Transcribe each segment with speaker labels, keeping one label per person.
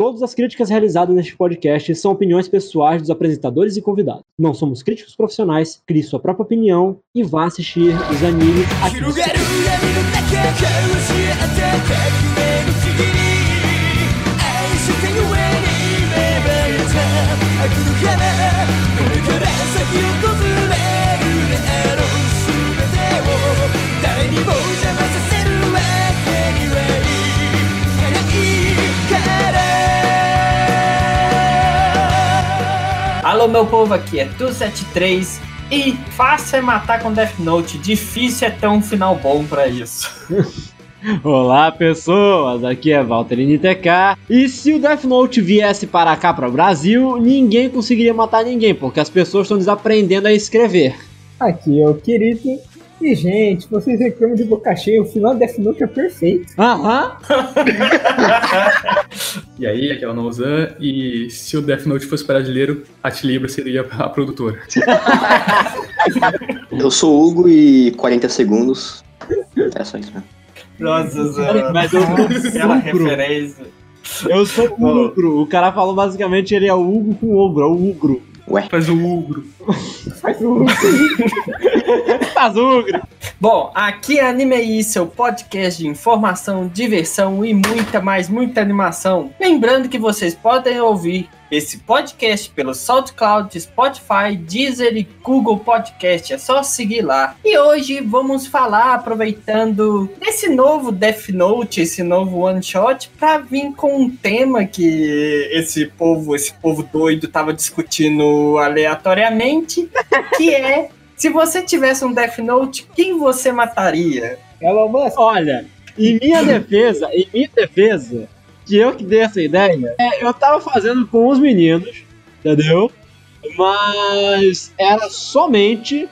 Speaker 1: Todas as críticas realizadas neste podcast são opiniões pessoais dos apresentadores e convidados. Não somos críticos profissionais, crie sua própria opinião e vá assistir os animes aqui.
Speaker 2: Alô meu povo, aqui é Tu73 e fácil é matar com Death Note, difícil é ter um final bom pra isso.
Speaker 1: Olá pessoas, aqui é Valtteri TK. E se o Death Note viesse para cá, para o Brasil, ninguém conseguiria matar ninguém, porque as pessoas estão desaprendendo a escrever.
Speaker 3: Aqui é o querido. E, gente, vocês reclamam de boca cheia, o final do Death Note é perfeito.
Speaker 1: Aham.
Speaker 4: E aí, aqui é o Nozan, e se o Death Note fosse brasileiro, a Tilibra seria a produtora.
Speaker 5: Eu sou o Hugo e 40 segundos. É só isso mesmo.
Speaker 2: Nossa, Zé.
Speaker 1: Mas eu sou
Speaker 2: Aquela
Speaker 1: Ugro.
Speaker 2: referência.
Speaker 1: Eu sou o Ugro. O cara falou basicamente ele é o Hugo com ogro, é o Ugro.
Speaker 4: Faz o Ugro.
Speaker 3: Faz um.
Speaker 1: Faz Ugro.
Speaker 2: Bom, aqui é Anime aí, seu podcast de informação, diversão e muita mais, muita animação. Lembrando que vocês podem ouvir esse podcast pelo SoundCloud, Spotify, Deezer e Google Podcast. É só seguir lá. E hoje vamos falar, aproveitando esse novo Death Note, esse novo one shot, para vir com um tema que esse povo, esse povo doido tava discutindo aleatoriamente, que é se você tivesse um Death Note, quem você mataria?
Speaker 3: Elon Musk.
Speaker 1: Olha, em minha defesa, em minha defesa, que eu que dei essa ideia, é, eu tava fazendo com os meninos, entendeu? Mas era somente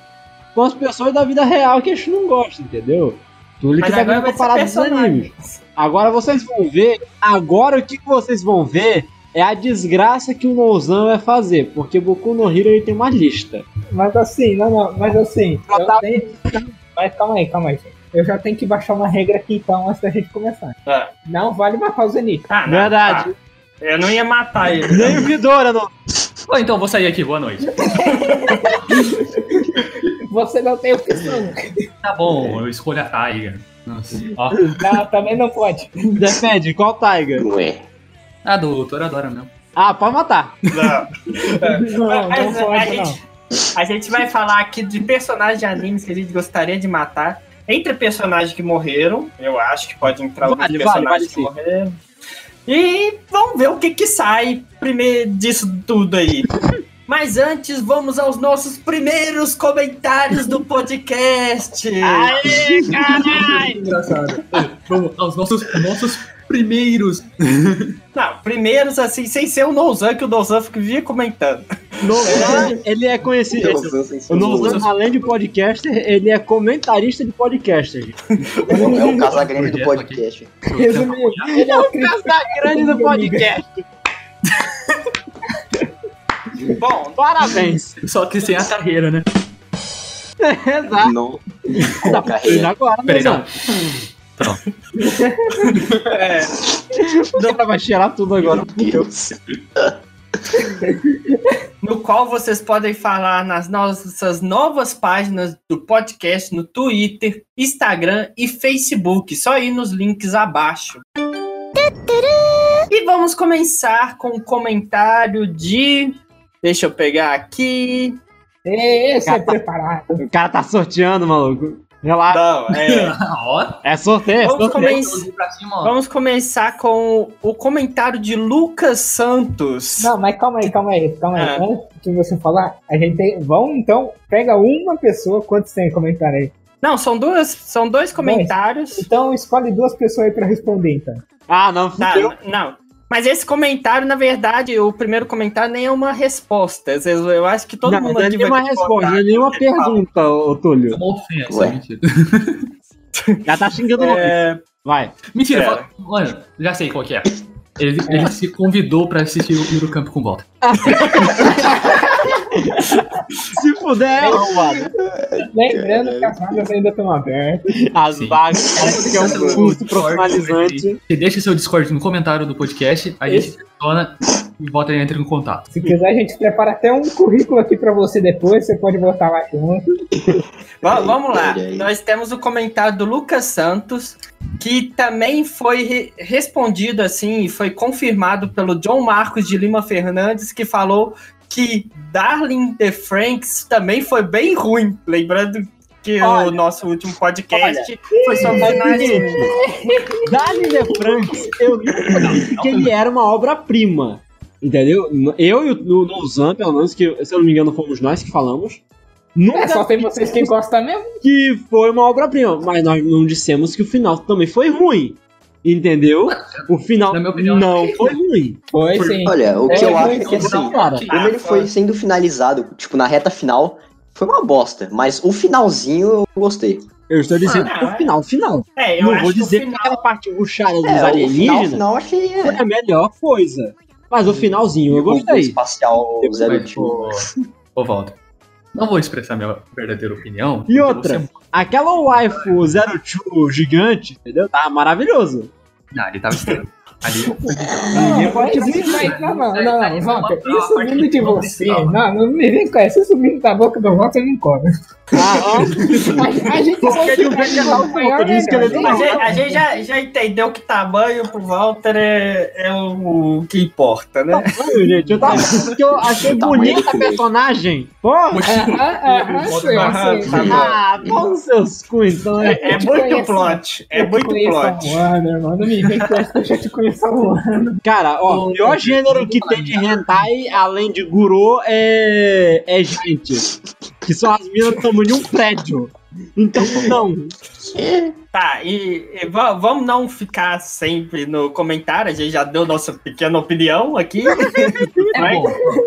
Speaker 1: com as pessoas da vida real que a gente não gosta, entendeu? Tudo que tá parada
Speaker 2: ser
Speaker 1: dos animes. Agora vocês vão ver, agora o que vocês vão ver é a desgraça que o Nozan vai fazer, porque Boku no Hero ele tem uma lista.
Speaker 3: Mas assim, não, não, mas assim, eu
Speaker 1: tá-
Speaker 3: tenho. Mas calma aí, calma aí. Eu já tenho que baixar uma regra aqui então antes da gente começar.
Speaker 2: Ah.
Speaker 3: Não vale matar o Zenith.
Speaker 2: Ah, não,
Speaker 1: Verdade.
Speaker 2: tá. Eu não ia matar ele.
Speaker 1: Nem o Vidora não.
Speaker 4: Bom, então vou sair aqui, boa noite.
Speaker 3: Você não tem opção.
Speaker 4: Tá bom, eu escolho a Tiger. Nossa. Ó,
Speaker 3: Não, também não pode.
Speaker 1: Depende, qual Tiger?
Speaker 5: Ué.
Speaker 4: A do Toradora mesmo.
Speaker 1: Ah, pode matar.
Speaker 3: Não, não
Speaker 2: Mas a,
Speaker 3: pode não.
Speaker 2: gente, a gente vai falar aqui de personagens de animes que a gente gostaria de matar. Entre personagens que morreram, eu acho que pode entrar alguns
Speaker 1: Vale, vale,
Speaker 2: personagens
Speaker 1: vale
Speaker 2: que morreram. E vamos ver o que que sai primeiro disso tudo aí. Mas antes, vamos aos nossos primeiros comentários do podcast.
Speaker 1: Aê, caralho!
Speaker 4: Engraçado. Vamos aos nossos, nossos primeiros.
Speaker 2: Não, primeiros assim, sem ser o Nozan, que o Nozan via comentando.
Speaker 1: Nozan, ele é conhecido. O Nozan, além de podcaster, ele é comentarista de podcaster.
Speaker 5: É o Casagrande do podcast.
Speaker 3: Resumindo, ele é o crítico
Speaker 1: grande do podcast.
Speaker 2: Bom,
Speaker 1: Parabéns.
Speaker 4: Só que sem a carreira, né?
Speaker 1: Exato.
Speaker 5: Não.
Speaker 1: Tá
Speaker 5: carreira.
Speaker 1: agora,
Speaker 4: Peraí,
Speaker 1: Nozan.
Speaker 4: Não.
Speaker 2: é,
Speaker 1: O cara vai cheirar tudo agora.
Speaker 5: Deus.
Speaker 2: no qual vocês podem falar nas nossas novas páginas do podcast no Twitter, Instagram e Facebook. Só ir nos links abaixo. E vamos começar com o comentário de. Deixa eu pegar aqui.
Speaker 3: Esse é preparado.
Speaker 1: O cara tá sorteando, maluco. Relaxa.
Speaker 2: Não, é.
Speaker 1: É sorteio, é
Speaker 2: Vamos
Speaker 4: ó.
Speaker 2: Vamos começar com o comentário de Lucas Santos.
Speaker 3: Não, mas calma aí, calma aí, calma aí.
Speaker 2: Ah.
Speaker 3: Antes de você falar, a gente tem. Vamos então, pega uma pessoa, quantos tem comentário aí?
Speaker 2: Não, são duas, são dois comentários.
Speaker 3: Então escolhe duas pessoas aí pra responder, então.
Speaker 1: Ah, não,
Speaker 2: Tá,
Speaker 1: fudeu.
Speaker 2: não. Mas esse comentário, na verdade, o primeiro comentário nem é uma resposta. Eu- Eu acho que todo
Speaker 1: não,
Speaker 2: mundo
Speaker 1: não é nenhuma
Speaker 2: vai
Speaker 1: resposta, não é nenhuma pergunta, ô Túlio.
Speaker 4: Uma ofensa,
Speaker 5: Ué.
Speaker 4: mentira.
Speaker 1: Já tá xingando o
Speaker 2: É,
Speaker 1: Vai.
Speaker 4: Mentira,
Speaker 2: Pera.
Speaker 4: fala- olha, já sei qual que é. Ele, ele se convidou pra assistir o Eurocamp com volta.
Speaker 3: Lembrando que as vagas ainda estão abertas.
Speaker 1: As
Speaker 4: Sim.
Speaker 1: vagas, cara, que é um curso profissionalizante.
Speaker 4: Você deixa seu Discord no comentário do podcast, a gente seleciona e volta e entra em contato.
Speaker 3: Se quiser, a gente prepara até um currículo aqui pra você depois. Você pode botar lá junto.
Speaker 2: Va- vamos lá.
Speaker 5: Aí.
Speaker 2: Nós temos o comentário do Lucas Santos, que também foi re- respondido assim e foi confirmado pelo John Marcos de Lima Fernandes, que falou que Darling the Franks também foi bem ruim. Lembrando que o
Speaker 1: Olha.
Speaker 2: nosso último podcast foi sobre
Speaker 1: o seguinte, Dali de Franks, eu disse que ele era uma obra-prima. Entendeu? Eu e o no, no Zan, pelo menos, que se eu não me engano fomos nós que falamos. Nunca
Speaker 3: É, só tem vocês que gostam mesmo.
Speaker 1: que foi uma obra-prima, mas nós não dissemos que o final também foi ruim. Entendeu? O final
Speaker 4: Na minha opinião,
Speaker 1: não
Speaker 4: é
Speaker 1: foi ruim.
Speaker 3: Foi,
Speaker 4: Por-
Speaker 3: sim.
Speaker 5: Olha, o que
Speaker 3: É,
Speaker 5: eu acho é que assim,
Speaker 1: cara.
Speaker 5: como ele foi sendo finalizado, tipo, na reta final, foi uma bosta. Mas o finalzinho eu gostei.
Speaker 1: Eu estou dizendo
Speaker 2: Ah,
Speaker 1: o final, final.
Speaker 2: É, eu
Speaker 1: não
Speaker 2: acho
Speaker 1: vou
Speaker 2: que o
Speaker 1: dizer que
Speaker 2: final-
Speaker 1: aquela parte ruxada dos
Speaker 5: É, o final,
Speaker 1: alienígenas
Speaker 5: final achei.
Speaker 1: foi
Speaker 5: É,
Speaker 1: a melhor coisa. Mas o finalzinho eu
Speaker 5: o
Speaker 1: gostei.
Speaker 5: espacial
Speaker 4: Mas,
Speaker 5: 0
Speaker 4: ô, ô, Walter, não vou expressar minha verdadeira opinião.
Speaker 1: E outra?
Speaker 4: você-
Speaker 1: Aquela waifu 02 gigante, entendeu? Tá maravilhoso.
Speaker 4: Não, ele tava estranho. Ali,
Speaker 3: Não, isso vai- não, não, não, Walter, isso vindo de você, não, não me vem com essa, isso vindo da boca do Walter não come.
Speaker 1: Ah,
Speaker 3: A, a gente
Speaker 1: Porque ele vem de lá,
Speaker 3: maior,
Speaker 1: de esqueleto
Speaker 2: A
Speaker 1: Não,
Speaker 2: gente,
Speaker 1: não.
Speaker 2: a gente já, já entendeu que tamanho pro Walter é, é o que importa, né?
Speaker 1: Não, gente, eu tava eu achei
Speaker 5: Tamanho
Speaker 1: bonita a personagem. Porra!
Speaker 3: Aham, sei,
Speaker 2: Aham,
Speaker 3: sei.
Speaker 2: tá.
Speaker 1: Ah, pão seus cu, então.
Speaker 2: É, é muito plot. É muito plot.
Speaker 3: ano, irmão. Não me vem com essa eu já te conheço
Speaker 1: Cara, ó, o pior gênero que tem de hentai, além de guru, é. é gente. Que são as minas do tamanho de um prédio. Então, não.
Speaker 2: Tá, e, e va- vamos não ficar sempre no comentário, a gente já deu nossa pequena opinião aqui.
Speaker 4: é bom.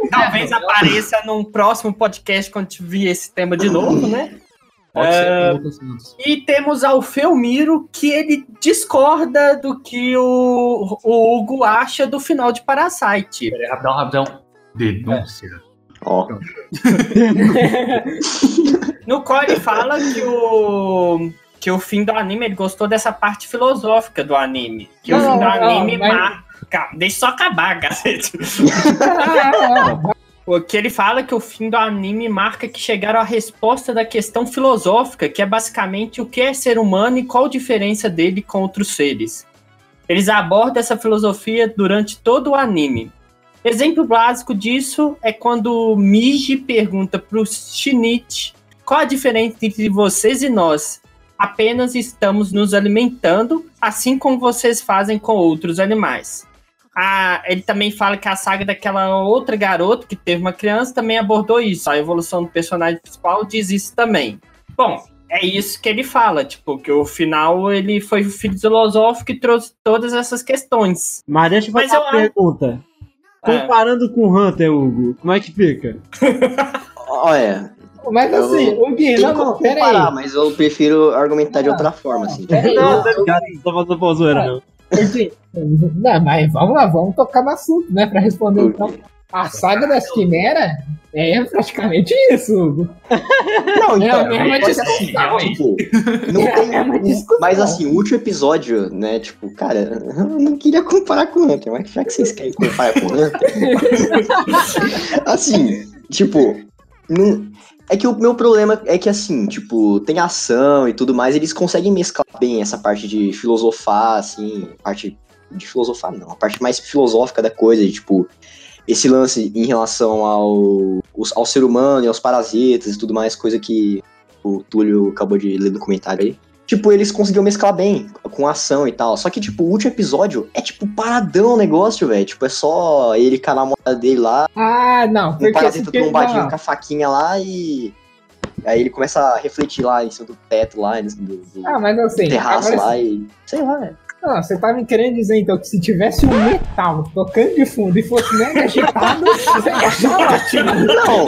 Speaker 2: Talvez apareça num próximo podcast quando vir esse tema de novo, né?
Speaker 4: Pode ser
Speaker 2: É. E temos ao Felmiro que ele discorda do que o, o Hugo acha do final de Parasite.
Speaker 4: Peraí, Rapidão, rapidão. Denúncia.
Speaker 5: Ó,
Speaker 2: No qual ele fala que o que o fim do anime ele gostou dessa parte filosófica do anime. Que o
Speaker 3: Não,
Speaker 2: fim do
Speaker 3: não,
Speaker 2: anime
Speaker 3: mas-
Speaker 2: marca. Deixa eu só acabar, cacete. O que ele fala é que o fim do anime marca que chegaram à resposta da questão filosófica, que é basicamente o que é ser humano e qual a diferença dele com outros seres. Eles abordam essa filosofia durante todo o anime. Exemplo básico disso é quando Miji pergunta pro Shinichi qual a diferença entre vocês e nós. Apenas estamos nos alimentando, assim como vocês fazem com outros animais. Ah, ele também fala que a saga daquela outra garota que teve uma criança também abordou isso. A evolução do personagem principal diz isso também. Bom, é isso que ele fala, tipo, que o final ele foi filosófico e trouxe todas essas questões.
Speaker 1: Mas deixa eu fazer
Speaker 2: Mas
Speaker 1: uma
Speaker 2: eu
Speaker 1: pergunta.
Speaker 2: É.
Speaker 1: Comparando com o Hunter, Hugo, como é que fica?
Speaker 5: olha,
Speaker 3: Mas assim, o Gui, não, não, aí.
Speaker 5: mas eu prefiro argumentar de
Speaker 3: Ah,
Speaker 5: outra forma, assim.
Speaker 3: Pera aí,
Speaker 1: Não,
Speaker 3: o-
Speaker 1: tá ligado? Não tô fazendo pau zoeira, não.
Speaker 3: o Gui, Não, mas vamos lá, vamos tocar no assunto, né? Pra responder então. A saga das quimeras é praticamente isso, Hugo.
Speaker 5: Não,
Speaker 3: É
Speaker 5: então, pode
Speaker 3: discussão.
Speaker 5: ser, tipo, não
Speaker 3: É
Speaker 5: tem, mas assim, o último episódio, né, tipo, cara, eu não queria comparar com o Hunter, mas já que vocês querem comparar com o Hunter, assim, tipo, não, é que o meu problema é que assim, tipo, tem ação e tudo mais, eles conseguem mesclar bem essa parte de filosofar, assim, parte de filosofar não, a parte mais filosófica da coisa, de, tipo, esse lance em relação ao, ao ser humano e aos parasitas e tudo mais, coisa que o Túlio acabou de ler no comentário aí. Tipo, eles conseguiram mesclar bem com ação e tal. Só que, tipo, o último episódio é, tipo, paradão o negócio, velho. Tipo, é só ele com a namorada dele lá,
Speaker 3: Ah, não,
Speaker 5: um parasita trombadinho
Speaker 3: não,
Speaker 5: com a faquinha lá e. Aí ele começa a refletir lá em cima do teto lá, em cima do, do
Speaker 3: Ah, mas não sei.
Speaker 5: terraço
Speaker 3: Agora,
Speaker 5: lá e. Sei lá, velho.
Speaker 3: Não, você tá me querendo dizer então que se tivesse um metal tocando de fundo e fosse mega agitado, você ia achar ótimo.
Speaker 5: Não,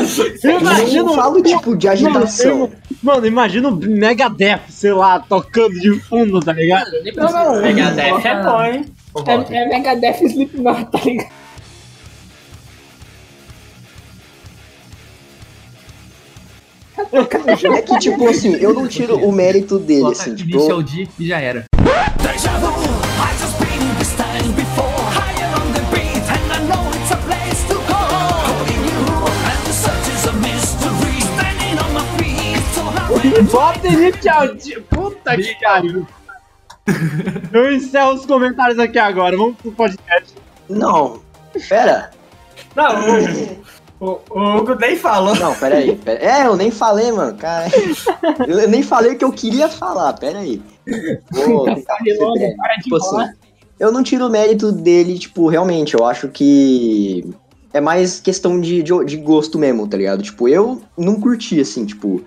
Speaker 5: eu
Speaker 1: Imagina
Speaker 5: não
Speaker 1: um-
Speaker 5: falo, tipo, de agitação.
Speaker 1: Mano, imagina o Megadeth, sei lá, tocando de fundo, tá ligado?
Speaker 3: Não, não, não,
Speaker 2: Megadeth é bom, hein?
Speaker 3: É, é Megadeth Slipknot, tá ligado?
Speaker 5: É que, tipo assim, eu não tiro o mérito dele, assim. Tipo... Inicial
Speaker 4: D e já era.
Speaker 6: Deja!
Speaker 1: Bota inicial D. Puta que pariu. Eu encerro os comentários aqui agora. Vamos pro podcast.
Speaker 5: não, pera,
Speaker 2: Não, o, o, o Hugo nem falou.
Speaker 5: não, pera aí, pera- é, eu nem falei, mano, cara, eu, eu nem falei o que eu queria falar, pera aí. Vou tentar Tipo assim, eu não tiro o mérito dele, tipo, realmente, eu acho que é mais questão de, de, de gosto mesmo, tá ligado? Tipo, eu não curti, assim, tipo.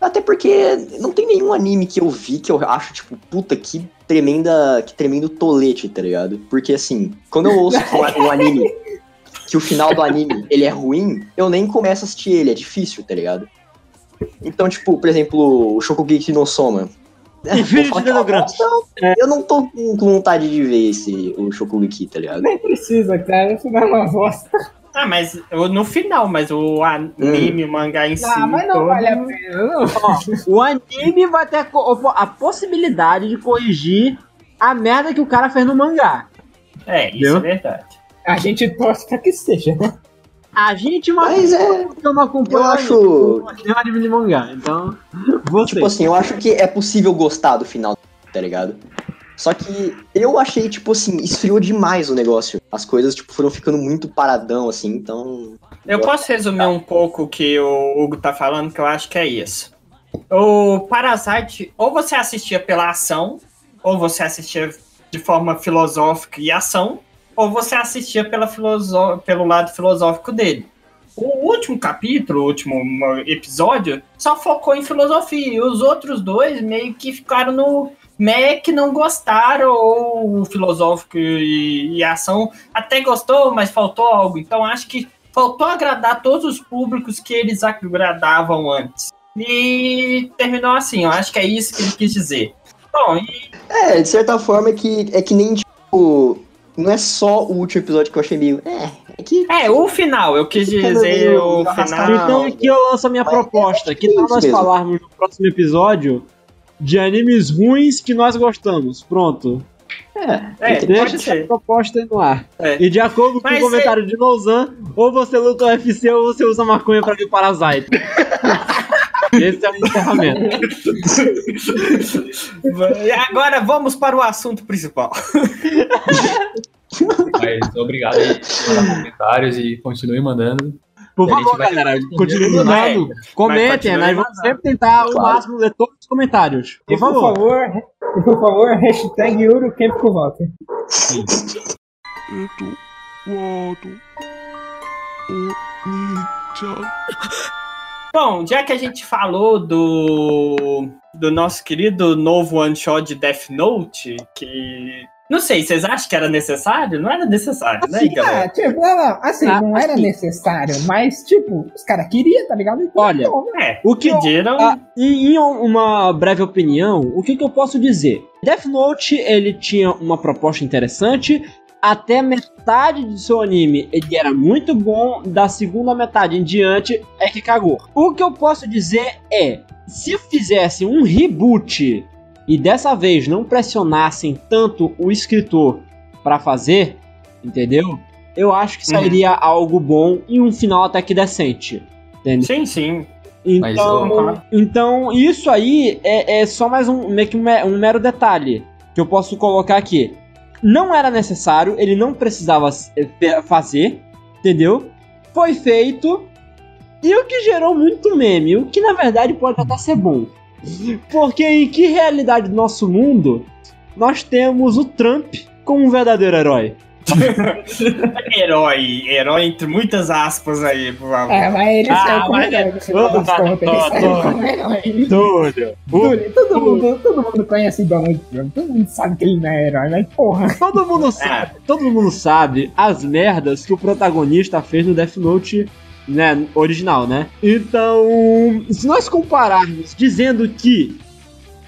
Speaker 5: Até porque não tem nenhum anime que eu vi que eu acho, tipo, puta, que tremenda. Que tremendo tolete, tá ligado? Porque assim, quando eu ouço um, um anime que o final do anime ele é ruim, eu nem começo a assistir ele, é difícil, tá ligado? Então, tipo, por exemplo, o Shokugeki no Soma.
Speaker 1: E filho de
Speaker 5: é Eu não tô com com vontade de ver esse, o Shokugeki, tá ligado?
Speaker 3: Nem precisa, cara. Isso não é uma bosta.
Speaker 2: Ah, mas no final, mas o anime, o mangá em si.
Speaker 3: Ah, mas não
Speaker 2: todo-
Speaker 3: vale a pena. Não.
Speaker 1: O anime vai ter a, possibilidade de corrigir a merda que o cara fez no mangá.
Speaker 2: É, isso
Speaker 1: Entendeu?
Speaker 2: é verdade.
Speaker 3: A gente torce pra que seja.
Speaker 1: A gente mas
Speaker 5: Mas é.
Speaker 1: eu não acompanho
Speaker 5: Eu acho.
Speaker 1: o anime de mangá. Então, você.
Speaker 5: Tipo assim, eu acho que é possível gostar do final, tá ligado? Só que eu achei, tipo assim, esfriou demais o negócio. As coisas, tipo, foram ficando muito paradão, assim, então.
Speaker 2: Eu posso resumir um pouco o que o Hugo tá falando, que eu acho que é isso. O Parasite, ou você assistia pela ação, ou você assistia de forma filosófica e ação, ou você assistia pela filosó- pelo lado filosófico dele. O último capítulo, o último episódio, só focou em filosofia. E os outros dois meio que ficaram no que não gostaram, ou o filosófico e, e ação até gostou, mas faltou algo. Então acho que faltou agradar todos os públicos que eles agradavam antes. E terminou assim, eu acho que é isso que ele quis dizer. Bom, e
Speaker 5: É, de certa forma é que, é que nem, tipo. Não é só o último episódio que eu achei meio. É, é que.
Speaker 2: é, o final, eu quis dizer o final.
Speaker 1: Então aqui eu lanço a minha
Speaker 5: Mas
Speaker 1: proposta.
Speaker 5: é
Speaker 1: Que tal nós
Speaker 5: mesmo.
Speaker 1: falarmos no próximo episódio de animes ruins que nós gostamos? Pronto.
Speaker 5: É,
Speaker 2: É, pode
Speaker 1: essa
Speaker 2: ser.
Speaker 1: proposta aí no ar.
Speaker 2: É.
Speaker 1: E de acordo com
Speaker 2: Mas
Speaker 1: o comentário de Nozan, ou você luta o UFC ou você usa maconha pra ver Parasite. Esse é o encerramento.
Speaker 2: E agora vamos para o assunto principal.
Speaker 4: Mas obrigado aí por mandar comentários e continue mandando.
Speaker 1: Por favor,
Speaker 4: vai
Speaker 1: galera,
Speaker 4: responder
Speaker 1: continue
Speaker 4: tudo
Speaker 1: mandando. Comentem,
Speaker 2: continue
Speaker 1: nós vamos
Speaker 2: mandando.
Speaker 1: sempre tentar
Speaker 5: Claro.
Speaker 1: máximo ler todos os comentários.
Speaker 3: E
Speaker 1: Por
Speaker 3: por
Speaker 1: favor.
Speaker 3: favor, e por favor, hashtag Eurocamp com Walter.
Speaker 2: Bom, já que a gente falou do, do nosso querido novo one shot de Death Note, que. Não sei, vocês acham que era necessário? Não era necessário, né,
Speaker 3: Assim,
Speaker 2: galera?
Speaker 3: ah, tipo, não, não, assim,
Speaker 1: Ah,
Speaker 3: não era
Speaker 1: assim.
Speaker 3: necessário, mas, tipo, os caras queriam, tá ligado? Então,
Speaker 1: Olha.
Speaker 2: É,
Speaker 1: O que eu-
Speaker 2: pediram.
Speaker 1: Ah, em, em uma breve opinião, o que, que eu posso dizer? Death Note, ele tinha uma proposta interessante, até metade do seu anime ele era muito bom, da segunda metade em diante é que cagou. O que eu posso dizer é, se fizesse um reboot e dessa vez não pressionassem tanto o escritor pra fazer, entendeu? Eu acho que
Speaker 2: Uhum.
Speaker 1: sairia algo bom e um final até que decente. Entendeu?
Speaker 2: Sim, sim.
Speaker 1: Então, então isso aí é, é só mais um, meio que um, me- um mero detalhe que eu posso colocar aqui. Não era necessário, ele não precisava eh, fazer, entendeu? Foi feito e o que gerou muito meme, o que na verdade pode até ser bom. Porque em que realidade do nosso mundo nós temos o Trump como um verdadeiro herói?
Speaker 2: Herói, herói entre muitas aspas aí, por favor.
Speaker 3: É, mas ele
Speaker 1: Ah,
Speaker 3: saiu como
Speaker 1: mas-
Speaker 3: herói como herói.
Speaker 1: Túlio,
Speaker 3: Túlio, todo, mundo, todo mundo conhece o Donald Trump, todo mundo sabe que ele não é herói, mas porra.
Speaker 1: Todo mundo sabe, todo mundo sabe as merdas que o protagonista fez no Death Note, né, original, né? Então, se nós compararmos dizendo que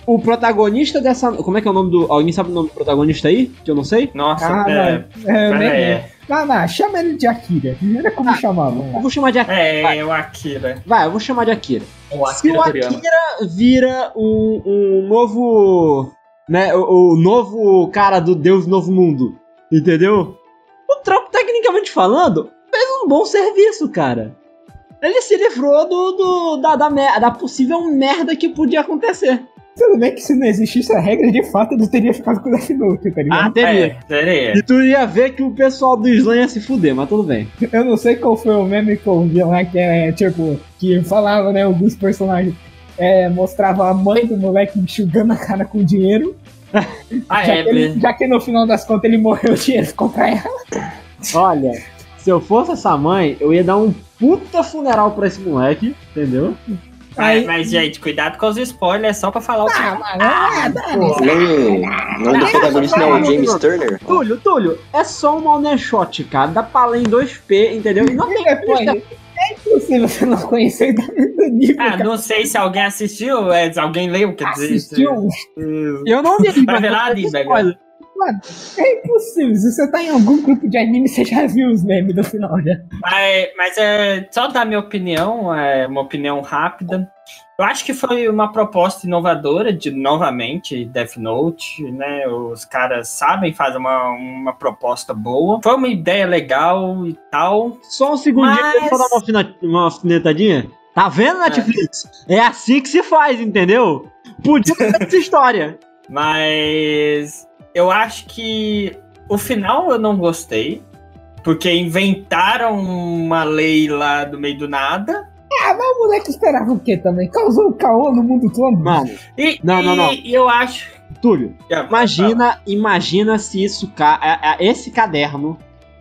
Speaker 1: o protagonista dessa, como é que é o nome do, alguém sabe o nome do protagonista aí? Que eu não sei?
Speaker 2: Nossa,
Speaker 3: Ah,
Speaker 2: é,
Speaker 3: não, é, nem-
Speaker 2: é,
Speaker 3: não, não, chama ele de Akira, era como chamavam.
Speaker 1: Eu vou chamar de Akira.
Speaker 2: é, é o Akira.
Speaker 1: Vai, eu vou chamar de Akira.
Speaker 4: O
Speaker 1: Se o
Speaker 4: Akira.
Speaker 1: Akira vira um, um novo. Né, o, o novo cara do Deus Novo Mundo, entendeu? O Trump, tecnicamente falando, um bom serviço, cara. Ele se livrou do, do- da, da, da possível merda que podia acontecer.
Speaker 3: Tudo bem que se não existisse a regra, de fato, ele teria ficado com o Death Note, tá ligado?
Speaker 1: Ah, teria.
Speaker 2: É, teria.
Speaker 1: E tu ia ver que o pessoal do Slam ia se fuder, mas tudo bem.
Speaker 3: Eu não sei qual foi o meme que eu vi lá, que é, tipo, que falava, né, alguns personagens. É, mostrava a mãe do moleque enxugando a cara com dinheiro.
Speaker 2: Ah,
Speaker 3: já,
Speaker 2: é,
Speaker 3: que ele- já que no final das contas ele morreu, o dinheiro ficou pra ela.
Speaker 1: Olha, se eu fosse essa mãe, eu ia dar um puta funeral pra esse moleque, entendeu?
Speaker 2: Mas, mas, gente, cuidado com os spoilers, só pra falar o que.
Speaker 3: Ah, mano, ah, dane-se.
Speaker 5: O nome do protagonista não é o James Turner?
Speaker 1: Túlio, Túlio, é só um one shot, cara. Dá pra ler em 2P, entendeu? E não tem
Speaker 3: é impossível você não conhecer do nível
Speaker 2: Ah,
Speaker 3: que
Speaker 2: não sei se alguém assistiu, é, alguém leu, quer dizer.
Speaker 3: assistiu.
Speaker 1: Eu não li,
Speaker 2: Vai ver lá,
Speaker 1: Spoiler.
Speaker 3: É impossível. Se você tá em algum grupo de anime, você já viu os memes do final já.
Speaker 2: Mas, mas é só dar minha opinião, é uma opinião rápida. Eu acho que foi uma proposta inovadora de novamente Death Note, né? Os caras sabem fazer uma, uma proposta boa. Foi uma ideia legal e tal.
Speaker 1: Só um segundinho
Speaker 2: Mas-
Speaker 1: pra eu dar uma, alfina- uma alfinetadinha. Tá vendo, Netflix? É. assim que se faz, entendeu? Podia ter essa história.
Speaker 2: Mas eu acho que o final eu não gostei. Porque inventaram uma lei lá do meio do nada.
Speaker 3: Ah, mas o moleque esperava o quê também? Causou um caô no mundo todo.
Speaker 1: Mano,
Speaker 2: E,
Speaker 1: Não, não,
Speaker 2: e-
Speaker 1: não.
Speaker 2: e eu acho.
Speaker 1: Túlio, imagina, imagina se isso é- é- esse caderno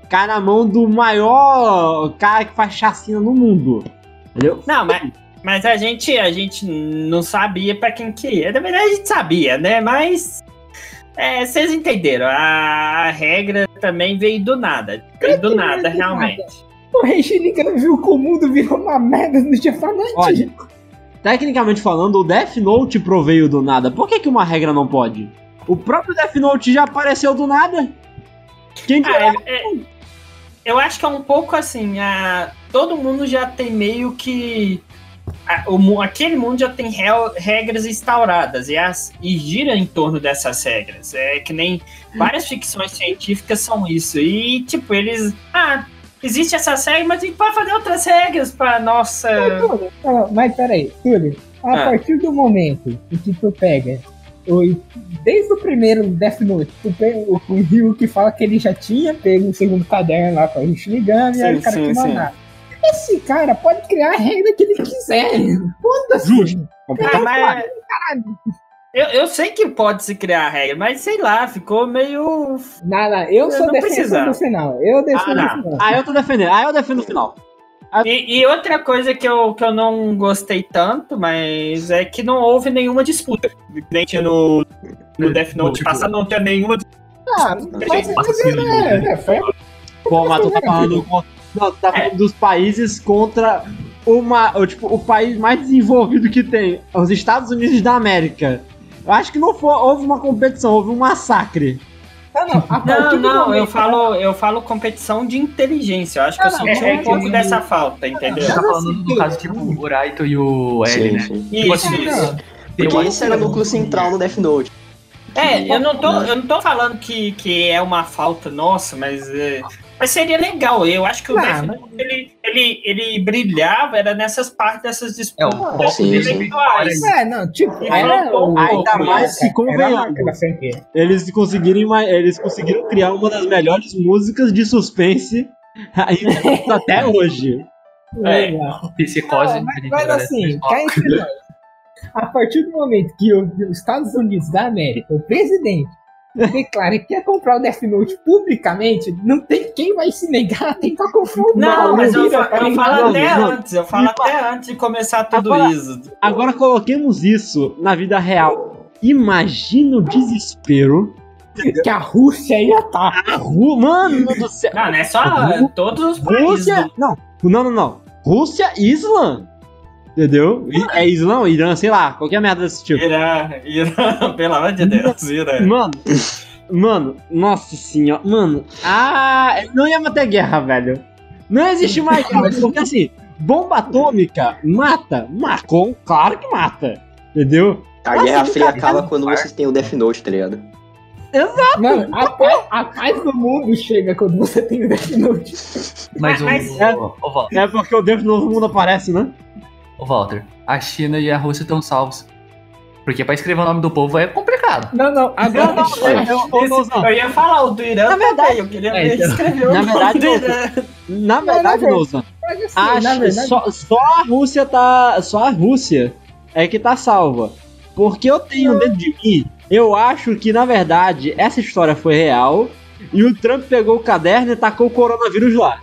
Speaker 1: cai na mão do maior cara que faz chacina no mundo. Entendeu?
Speaker 2: Não, mas, mas a gente a gente não sabia pra quem que ia. Na verdade, a gente sabia, né? Mas. É, vocês entenderam. A, a regra também veio do nada. Veio do nada, realmente.
Speaker 3: O Rei Shinigan viu que o mundo virou uma merda no dia.
Speaker 1: Olha, Tecnicamente falando, o Death Note proveio do nada. Por que, que uma regra não pode? O próprio Death Note já apareceu do nada. Quem que
Speaker 2: Ah, é- é- eu acho que é um pouco assim. A, todo mundo já tem meio que. A- o mu- aquele mundo já tem rel- regras instauradas e, as, e gira em torno dessas regras. É que nem várias ficções científicas são isso. E, tipo, eles. Ah, existe essa regra, mas a gente pode fazer outras regras pra nossa.
Speaker 3: Túlio, Mas peraí, Túlio, a
Speaker 2: Ah.
Speaker 3: partir do momento em que tu pega, desde o primeiro Death Note, tu pega o, o Ryu que fala que ele já tinha pego o segundo caderno lá com a Shinigami, e aí o cara
Speaker 2: sim,
Speaker 3: que
Speaker 2: sim.
Speaker 3: mandar. Esse cara pode criar a regra que ele quiser. Foda-se.
Speaker 2: Ah, mas. Eu, eu sei que pode se criar regra, mas sei lá, ficou meio.
Speaker 3: Não, não, eu
Speaker 2: Eu
Speaker 3: sou defensor do final. Eu defendo
Speaker 2: Ah,
Speaker 3: o final.
Speaker 1: Ah, eu tô defendendo. Ah, eu defendo o final.
Speaker 2: E, e outra coisa que eu, que eu não gostei tanto, mas é que não houve nenhuma disputa. Nem tinha no, no Death Note
Speaker 4: Tipo,
Speaker 2: passado, não tinha nenhuma
Speaker 3: Ah, mas,
Speaker 4: assassino.
Speaker 3: é, é, foi
Speaker 1: Pô, mas tu tá falando. Não, tu tá falando dos países contra uma. o, Tipo, o país mais desenvolvido que tem. Os Estados Unidos da América. Eu acho que não foi, houve uma competição, houve um massacre.
Speaker 3: Ah, não,
Speaker 2: Não,
Speaker 3: do
Speaker 2: não, eu
Speaker 3: momento-
Speaker 2: falo, eu falo competição de inteligência. Eu acho que eu
Speaker 3: Ah, não,
Speaker 2: senti
Speaker 4: é
Speaker 2: um
Speaker 4: que
Speaker 2: pouco
Speaker 4: o-
Speaker 2: dessa falta, entendeu?
Speaker 4: Você tá falando do caso tipo o Raito e o L,
Speaker 5: Sim,
Speaker 4: né?
Speaker 5: sim.
Speaker 4: Tipo
Speaker 2: Isso,
Speaker 4: assim,
Speaker 2: isso.
Speaker 5: Porque
Speaker 4: Eu
Speaker 5: esse era o núcleo central no Death Note.
Speaker 2: É, eu não tô, eu não tô falando que, que é uma falta nossa, mas, é, mas seria legal. Eu acho que o
Speaker 3: Ah, mas-
Speaker 2: Note, ele, ele, ele brilhava, era nessas partes dessas
Speaker 4: É, o
Speaker 2: disputas
Speaker 5: sim.
Speaker 2: intelectuais.
Speaker 3: É, não, tipo, era
Speaker 2: faltou um
Speaker 3: o-
Speaker 1: Ainda
Speaker 2: pouco
Speaker 1: mais
Speaker 3: a
Speaker 1: convenhamos. Eles conseguiram, eles conseguiram criar uma das melhores músicas de suspense até hoje.
Speaker 2: É.
Speaker 3: Legal.
Speaker 4: psicose.
Speaker 3: Não, mas, mas assim, cá entre nós, a partir do momento que os Estados Unidos da América, o presidente, declara que quer comprar o Death Note publicamente, não tem quem vai se negar a tentar comprar o
Speaker 2: Não, mas eu,
Speaker 3: tá
Speaker 2: eu
Speaker 3: ligado?
Speaker 2: falo até antes, eu falo até antes de começar tudo
Speaker 1: Agora-
Speaker 2: isso.
Speaker 1: Agora coloquemos isso na vida real. Imagina o desespero.
Speaker 3: que a Rússia ia tá.
Speaker 1: A Ru... Mano do céu.
Speaker 2: Não, não é só todos os países.
Speaker 1: Rússia.
Speaker 2: do-
Speaker 1: Não, não, não, não. Rússia e Islã. Entendeu? É Islã, Irã, sei lá, qualquer merda desse tipo.
Speaker 2: Irã, Irã, pelo amor de Deus, Irã.
Speaker 1: Mano, mano, nossa senhora, mano, ah, não ia ter guerra, velho. Não existe mais guerra, porque assim, Bomba atômica mata? Marcou, claro que mata. Entendeu?
Speaker 5: A
Speaker 1: Nossa,
Speaker 5: Guerra Fria acaba quando vocês têm o Death Note, tá ligado?
Speaker 3: Mano, a, paz- a paz do mundo chega quando você tem o Death Note.
Speaker 2: Mas-
Speaker 7: Mas, o,
Speaker 1: mas- é-
Speaker 7: o, o,
Speaker 1: É porque o Deus do Novo Mundo aparece, né?
Speaker 7: O Walter, a China e a Rússia estão salvos. Porque pra escrever o nome do povo é complicado.
Speaker 3: Não, não, agora
Speaker 1: Não, eu- ô,
Speaker 2: Eu ia falar o do Irã
Speaker 1: Na verdade-
Speaker 2: eu queria
Speaker 7: É,
Speaker 2: ver
Speaker 7: então-
Speaker 1: na
Speaker 2: o nome
Speaker 1: verdade,
Speaker 2: do. Irã.
Speaker 1: Na verdade,
Speaker 3: na
Speaker 1: que
Speaker 3: verdade,
Speaker 1: só, só a Rússia tá. Só a Rússia é que tá salva. Porque eu tenho dentro de mim, eu acho que, na verdade, essa história foi real. E o Trump pegou o caderno e tacou o coronavírus lá.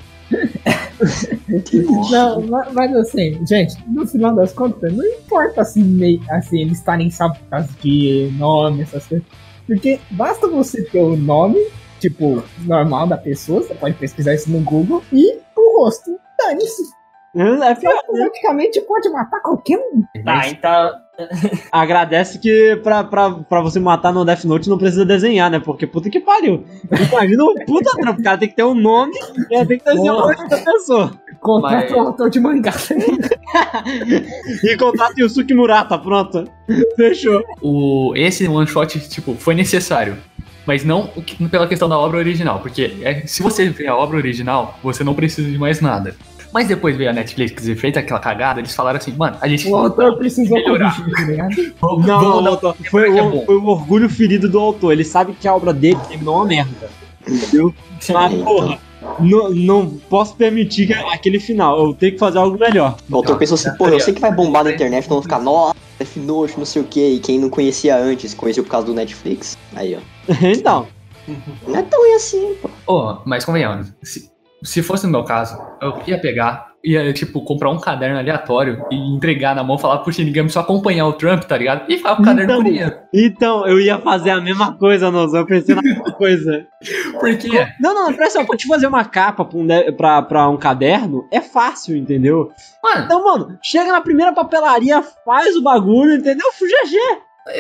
Speaker 3: Não, ma- mas assim, gente, no final das contas, não importa assim, meio, assim eles estarem causa de nome, essas coisas. Porque basta você ter o nome, tipo, normal da pessoa, você pode pesquisar isso no Google, e o rosto. Dane-se.
Speaker 1: É
Speaker 3: Você
Speaker 1: pior.
Speaker 3: automaticamente pode matar qualquer um.
Speaker 2: Tá, então.
Speaker 1: Agradece que pra, pra, pra você matar no Death Note não precisa desenhar, né? Porque puta que pariu. Imagina o puta Trump, o cara tem que ter um nome e tem que desenhar o rosto da pessoa.
Speaker 3: Contrata o autor de mangá.
Speaker 1: E contrata o Yusuke Murata, pronto. Fechou.
Speaker 4: O, esse one shot, tipo, foi necessário. Mas não pela questão da obra original. Porque é, se você vê a obra original, você não precisa de mais nada. Mas depois veio a Netflix e feita aquela cagada, eles falaram assim, mano, a gente.
Speaker 3: O autor precisou
Speaker 4: Melhorar.
Speaker 3: corrigir, tá ligado?
Speaker 4: Vamos,
Speaker 1: Não,
Speaker 4: vamos
Speaker 1: não,
Speaker 4: dar-
Speaker 1: autor. Foi,
Speaker 4: é
Speaker 1: o, foi o orgulho ferido do autor. Ele sabe que a obra dele terminou uma merda. Entendeu? Mas, porra, não, não posso permitir que- aquele final. Eu tenho que fazer algo melhor.
Speaker 5: O autor pensou assim, pô, eu sei que vai bombar na internet, então vão ficar, nossa, Death Note, não sei o que. E quem não conhecia antes, conheceu por causa do Netflix. Aí, ó.
Speaker 1: então,
Speaker 5: Não é tão ruim assim, pô.
Speaker 4: Ô, mas convenhamos, se, se fosse no meu caso, eu ia pegar, ia, tipo, comprar um caderno aleatório e entregar na mão, falar pro Shinigami só acompanhar o Trump, tá ligado? E ficar com o caderno
Speaker 1: Então.
Speaker 4: dinheiro.
Speaker 1: então, eu ia fazer a mesma coisa, Nozão. Eu pensei na mesma coisa.
Speaker 4: Por quê?
Speaker 1: Não, não, presta atenção. Pra te fazer uma capa pra um, pra, pra um caderno, é fácil, entendeu?
Speaker 4: Mano,
Speaker 1: Então, mano, chega na primeira papelaria, faz o bagulho, entendeu? GG.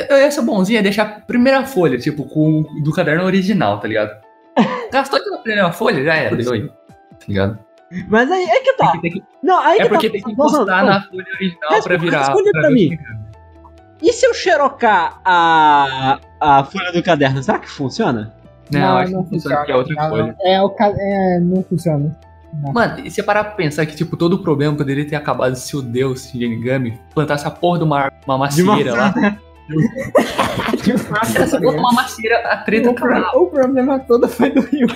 Speaker 4: eu ia ser bonzinho, ia deixar a primeira folha, tipo, com, do caderno original, tá ligado? Gastou aquela primeira folha, já era, deu aí. Ligado?
Speaker 1: Mas aí é que tá.
Speaker 4: Tem que- tem que-
Speaker 1: Não, aí
Speaker 4: é
Speaker 1: que
Speaker 4: porque
Speaker 1: tá.
Speaker 4: tem que encostar
Speaker 1: não.
Speaker 4: na folha original
Speaker 1: Responde-
Speaker 4: pra virar.
Speaker 1: responde pra
Speaker 4: o
Speaker 1: mim. E se eu xerocar a, a folha do caderno, será que funciona?
Speaker 4: Não, acho que funciona, que é outra
Speaker 3: Não,
Speaker 4: folha.
Speaker 3: É, o ca... é, não funciona.
Speaker 4: Mano, e se parar pra pensar que, tipo, todo o problema poderia ter acabado se o deus Shinigami plantasse a porra de uma, uma
Speaker 1: De uma-
Speaker 4: macieira lá. Essa uma macieira, a treta
Speaker 3: O, o problema todo foi do Rio.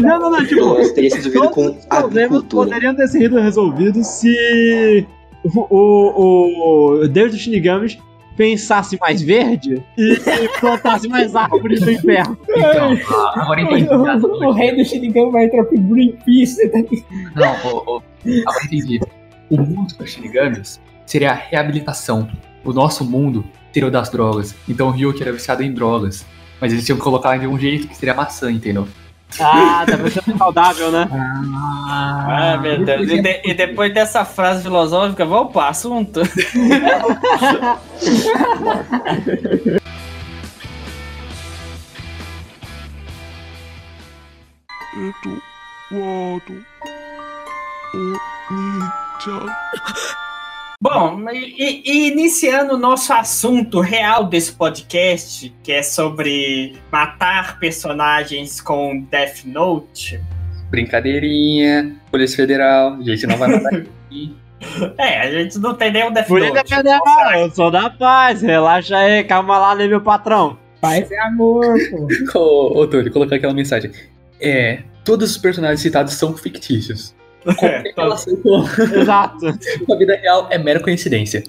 Speaker 1: Não, não, não, tipo,
Speaker 5: isso teria sido resolvido com
Speaker 1: os problemas poderiam ter sido resolvidos se o, o, o Deus dos Shinigamis pensasse mais verde e plantasse mais árvores do inferno.
Speaker 4: Então, ah, agora entendi.
Speaker 3: O, o
Speaker 4: analogia.
Speaker 3: rei do Shinigami vai entrar pro Greenpeace. tá?
Speaker 4: Não, ô, ô, agora entendi. O mundo dos Shinigamis seria a reabilitação. O nosso mundo seria o das drogas. Então o Ryuk era viciado em drogas. Mas eles tinham que colocar de um jeito que seria maçã, entendeu?
Speaker 1: Ah, tá pensando saudável, né?
Speaker 2: Ah, meu Deus. E, de- e depois dessa frase filosófica, vamos pro assunto. Bom, e, e iniciando o nosso assunto real desse podcast, que é sobre matar personagens com Death Note.
Speaker 4: Brincadeirinha, Polícia Federal, a gente não vai matar aqui.
Speaker 2: É, a gente não tem nenhum Death
Speaker 1: Polícia
Speaker 2: Note.
Speaker 1: Federal, eu sou da paz, relaxa aí, calma lá, né, meu patrão.
Speaker 3: Paz é amor, pô.
Speaker 4: Ô, ô Túlio, colocar aquela mensagem. É, todos os personagens citados são fictícios. É
Speaker 1: Exato.
Speaker 4: a vida real é mera coincidência.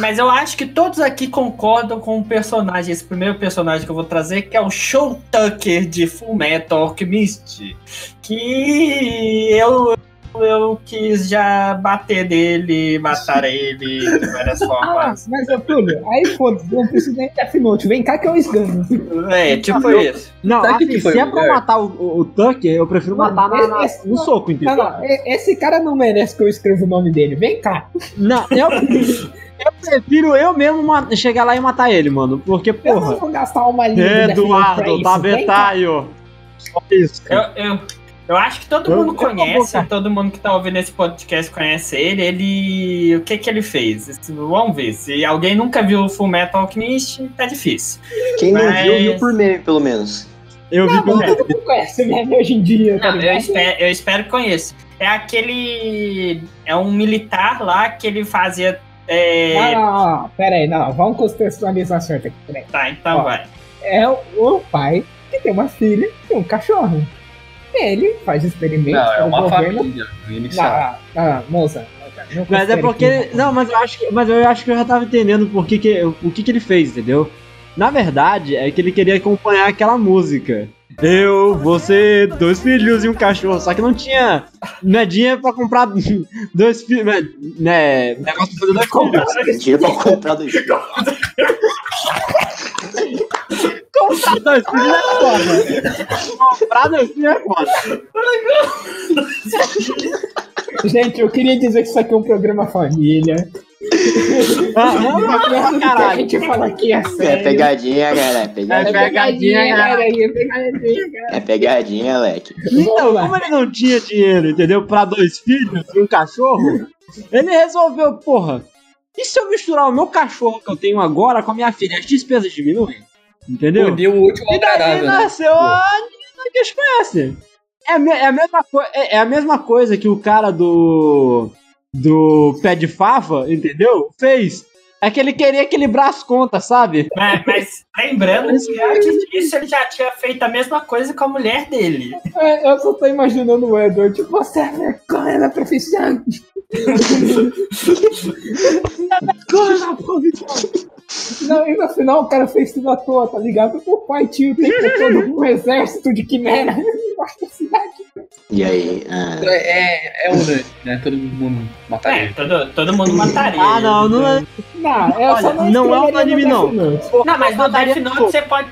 Speaker 2: Mas eu acho que todos aqui concordam com o personagem, esse primeiro personagem que eu vou trazer, que é o Show Tucker de Full Metal Alchemist. Que eu, eu quis já bater nele, matar ele de várias
Speaker 3: Ah,
Speaker 2: formas.
Speaker 3: mas ô Túlio, aí foda-se, não precisa nem Death Note. Vem cá que eu esgano.
Speaker 2: É, tipo
Speaker 1: eu-
Speaker 2: isso.
Speaker 1: Não,
Speaker 4: Sabe
Speaker 1: assim, se é pra
Speaker 4: melhor?
Speaker 1: matar o, o, o Tucker, eu prefiro matar na- na-
Speaker 3: esse-
Speaker 1: no soco, entendeu?
Speaker 3: Não, não, esse cara não merece que eu escreva o nome dele. Vem cá.
Speaker 1: Não, eu, eu prefiro eu mesmo chegar lá e matar ele, mano. Porque,
Speaker 3: Eu não
Speaker 1: porra.
Speaker 3: vou gastar uma linha
Speaker 1: Eduardo, tá. Só isso.
Speaker 2: Eu, eu, Eu acho que todo
Speaker 1: Eu-
Speaker 2: mundo conhece, todo mundo que tá ouvindo esse podcast conhece ele. Ele. O que que ele fez? Vamos ver. Se alguém nunca viu o Full Metal Alchemist, tá difícil.
Speaker 5: Quem não
Speaker 2: Mas-
Speaker 5: viu, viu por meme, pelo menos.
Speaker 1: Eu vi como
Speaker 2: É.
Speaker 3: Todo mundo conhece, né? Hoje em dia, tá
Speaker 2: Não, eu, espero, eu espero que conheça. É aquele. É um militar lá que ele fazia. é,
Speaker 3: Não, não, não, pera aí, não, vamos contextualizar certo aqui.
Speaker 2: Tá, então
Speaker 3: Ó.
Speaker 2: vai.
Speaker 3: É o pai que tem uma filha e um cachorro. Ele faz experimentos
Speaker 4: Não, é uma família inicial.
Speaker 3: Não, não, moça. não
Speaker 1: Mas é porque.
Speaker 3: que-
Speaker 1: Não, mas eu acho que, mas eu acho que eu já tava entendendo por que que, o que, que ele fez, entendeu? Na verdade, é que ele queria acompanhar aquela música. Eu, você, dois filhos e um cachorro. Só que não tinha medinha pra comprar dois filhos. Né, negócio pra fazer dois filhos.
Speaker 5: Dinheiro pra comprar dois filhos.
Speaker 1: Comprar dois filhos é foda. Comprar dois filhos é foda.
Speaker 3: Gente, eu queria dizer que isso aqui é um programa família.
Speaker 1: Ah,
Speaker 3: a
Speaker 1: caralho.
Speaker 3: gente fala aqui é
Speaker 5: É
Speaker 3: sério.
Speaker 5: pegadinha, galera. É
Speaker 1: É
Speaker 5: pegadinha.
Speaker 1: pegadinha,
Speaker 3: cara. É pegadinha, cara.
Speaker 5: É pegadinha, Leque.
Speaker 1: Então,
Speaker 3: lá.
Speaker 1: como ele não tinha dinheiro, entendeu? Pra dois filhos e um cachorro, ele resolveu, porra, e se eu misturar o meu cachorro que eu tenho agora com a minha filha? As despesas diminuem? Entendeu?
Speaker 7: Uniu o último ao
Speaker 1: E daí
Speaker 7: agradável, né?
Speaker 1: nasceu a menina que a gente conhece. É, a é a mesma é, é a mesma coisa que o cara do. do pé de fava, entendeu? Fez. É que ele queria equilibrar as contas, sabe?
Speaker 2: Mas, mas lembrando que antes disso ele já tinha feito a mesma coisa com a mulher dele.
Speaker 3: É, Eu só tô imaginando o Edward, tipo, você é vergonha da profissão.
Speaker 1: Corre na profissão.
Speaker 3: Não, e no final o cara fez tudo à toa, tá ligado? O pai tinha o tempo todo um exército de quimera embaixo da cidade.
Speaker 5: E aí? ah,
Speaker 7: É, é unânime, né? Todo mundo mataria.
Speaker 2: É, todo, todo mundo mataria.
Speaker 1: Ah, não, não é.
Speaker 3: Não, eu
Speaker 1: Olha,
Speaker 3: só não
Speaker 1: não é unânime,
Speaker 3: no
Speaker 1: não.
Speaker 2: Não, mas no Death Note você pode.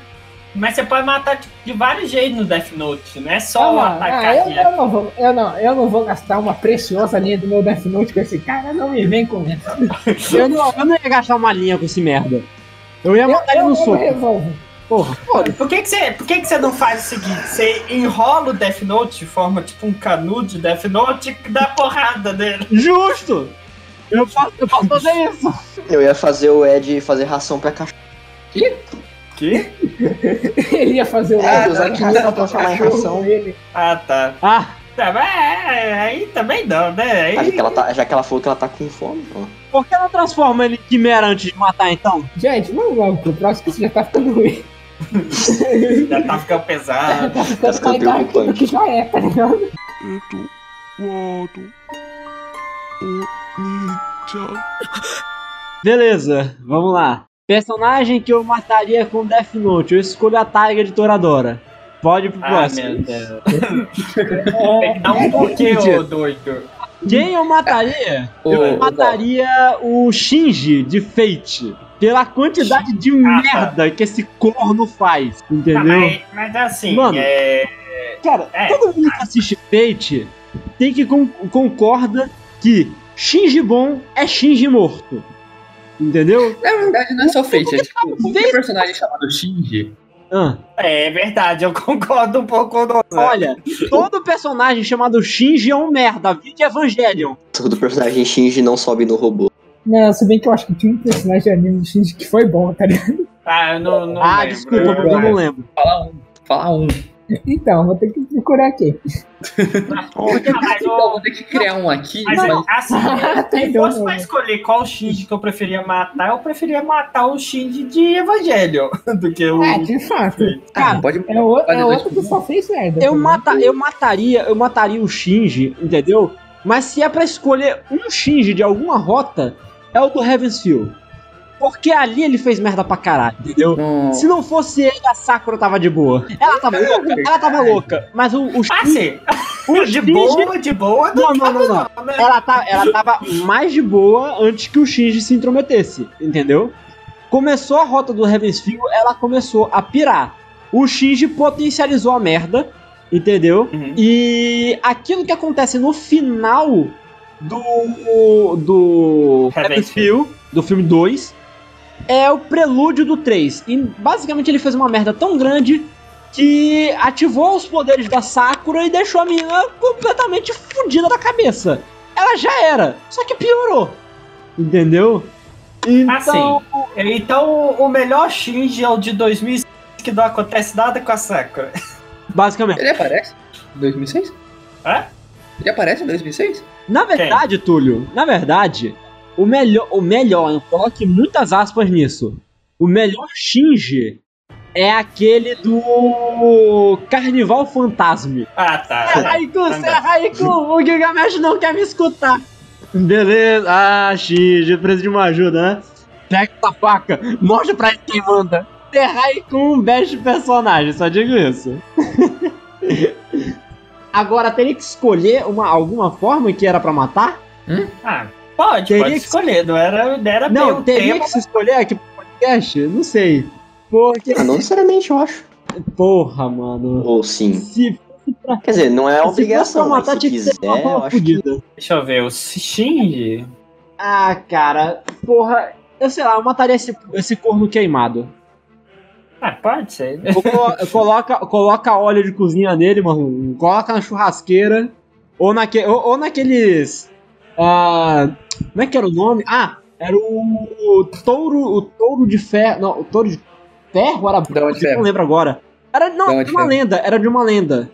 Speaker 2: Mas você pode matar tipo, de vários jeitos no Death Note, não é
Speaker 3: Ah,
Speaker 2: só
Speaker 3: não,
Speaker 2: atacar
Speaker 3: ah, eu, eu não vou, eu, não, eu não vou gastar uma preciosa linha do meu Death Note com esse cara, não me vem com essa.
Speaker 1: Eu não, eu não ia gastar uma linha com esse merda. Eu ia matar ele no soco. Porra.
Speaker 2: Por que, que, você, por que, que você não faz o seguinte? Você enrola o Death Note, forma tipo um canudo de Death Note e dá porrada nele.
Speaker 1: Justo! Eu posso, eu posso fazer isso.
Speaker 5: eu ia fazer o Ed fazer ração pra cachorro.
Speaker 2: Que?
Speaker 3: Ele ia fazer o
Speaker 5: É,
Speaker 3: ração
Speaker 5: pra
Speaker 3: pro
Speaker 5: transformar em ração.
Speaker 3: dele.
Speaker 2: Ah, tá.
Speaker 1: Ah,
Speaker 2: Tá, mas é, aí também não, né?
Speaker 5: Já
Speaker 2: Aí,
Speaker 5: que, ela tá, já que ela falou que ela tá com fome, ó.
Speaker 1: por que não transforma ele em quimera antes de matar então?
Speaker 3: Gente, vamos logo pro próximo que isso já tá ficando ruim.
Speaker 2: já tá ficando pesado.
Speaker 3: Tá ficando do
Speaker 5: preocupante.
Speaker 3: que já é, tá ligado?
Speaker 1: Beleza, vamos lá. Personagem que eu mataria com Death Note. Eu escolho a Taiga de Toradora. Pode ir pro
Speaker 2: Ah,
Speaker 1: próximo.
Speaker 2: Tem que dar um porquê, ô doido.
Speaker 1: Quem eu mataria? Eu mataria o Shinji de Fate. Pela quantidade de
Speaker 2: Ah, tá.
Speaker 1: merda que esse corno faz.
Speaker 2: Tá,
Speaker 1: Entendeu?
Speaker 2: mas, mas assim,
Speaker 1: Mano.
Speaker 2: é.
Speaker 1: Cara,
Speaker 2: É.
Speaker 1: todo mundo que assiste Fate tem que con concorda que Shinji bom é Shinji morto. Entendeu?
Speaker 7: Na verdade, não é só Fate, é tipo,
Speaker 1: Fate-
Speaker 7: personagem chamado Shinji.
Speaker 1: Ah,
Speaker 2: É verdade, eu concordo um pouco com o
Speaker 1: olha, todo personagem chamado Shinji é um merda. Vide Evangelion.
Speaker 5: Todo personagem Shinji não sobe no robô.
Speaker 3: Não, se bem que eu acho que tinha um personagem de anime de Shinji que foi bom, tá ligado?
Speaker 2: Ah, eu não, não
Speaker 1: ah,
Speaker 2: lembro.
Speaker 1: desculpa, eu não lembro.
Speaker 7: Fala um. Fala um.
Speaker 3: Então, vou ter que procurar aqui.
Speaker 2: Ah, mas,
Speaker 7: Então, vou ter que criar um aqui,
Speaker 2: mas
Speaker 7: mas.
Speaker 2: assim,
Speaker 3: Ah,
Speaker 2: se fosse pra escolher qual Shinji que eu preferia matar, eu preferia matar o Shinji de Evangelho do que o.
Speaker 3: É, de fato.
Speaker 1: Cara,
Speaker 7: pode.
Speaker 3: É, o, é outro que só fez merda.
Speaker 1: Eu, mata, eu mataria, eu mataria o Shinji, entendeu? Mas se é pra escolher um Shinji de alguma rota, é o do Heaven's Feel. Porque ali ele fez merda pra caralho, entendeu?
Speaker 7: Não.
Speaker 1: Se não fosse ele, a Sakura tava de boa. Ela tava louca, ela tava louca. Mas o, o
Speaker 2: Ah, sim.
Speaker 1: O
Speaker 2: De
Speaker 1: Shinji
Speaker 2: boa, de boa,
Speaker 1: Não, não, não, não.
Speaker 2: não, né?
Speaker 1: ela, tá, ela tava mais de boa antes que o Shinji se intrometesse, entendeu? Começou a rota do Heaven's Feel, ela começou a pirar. O Shinji potencializou a merda, entendeu?
Speaker 2: Uhum.
Speaker 1: E aquilo que acontece no final do do
Speaker 2: Heaven's
Speaker 1: Heaven's Feel, do filme 2, é o prelúdio do 3. E basicamente ele fez uma merda tão grande que ativou os poderes da Sakura e deixou a menina completamente fodida da cabeça. Ela já era, só que piorou. Entendeu? Então,
Speaker 2: Assim, então o melhor Shinji é o de 2006, que não acontece nada com a Sakura.
Speaker 1: basicamente.
Speaker 7: Ele aparece em 2006?
Speaker 2: Hã?
Speaker 7: Ele aparece em 2006?
Speaker 1: Na verdade, Túlio, na verdade, o melhor, o melhor, eu coloque muitas aspas nisso. O melhor Shinji é aquele do Carnival Fantasma.
Speaker 2: Ah, tá.
Speaker 1: Raikou, você é Raikou, o Gilgamesh não quer me escutar. Beleza, ah, Shinji, precisa de uma ajuda, né? Pega essa faca, mostra pra ele quem manda. The Raikou, um best personagem, só digo isso. Agora, teria que escolher uma, alguma forma que era pra matar?
Speaker 2: Ah, pode,
Speaker 1: Teria
Speaker 2: pode
Speaker 1: que-
Speaker 2: escolher. Não era, não era bem
Speaker 1: Não, teria que se escolher aqui pro podcast? Não sei. Porque,
Speaker 5: Ah, não necessariamente, eu acho.
Speaker 1: porra, mano.
Speaker 5: Ou sim.
Speaker 1: Se,
Speaker 5: Quer dizer, não é
Speaker 1: se pra
Speaker 5: obrigação, mas
Speaker 1: matar,
Speaker 5: se
Speaker 1: que
Speaker 5: quiser, eu acho que...
Speaker 2: Deixa eu ver, o Shinji.
Speaker 1: Ah, cara, porra, eu sei lá, eu mataria esse, esse corno queimado.
Speaker 2: Ah, pode ser. né?
Speaker 1: Colo- coloca, coloca óleo de cozinha nele, mano. Coloca na churrasqueira. Ou, naque, ou, ou naqueles. Ah, como é que era o nome? Ah, era o, o touro. O touro de ferro. Não, o touro de ferro era. Eu
Speaker 7: ferro?
Speaker 1: não lembro agora. Era, não, de uma
Speaker 7: ferro?
Speaker 1: lenda, era de uma lenda.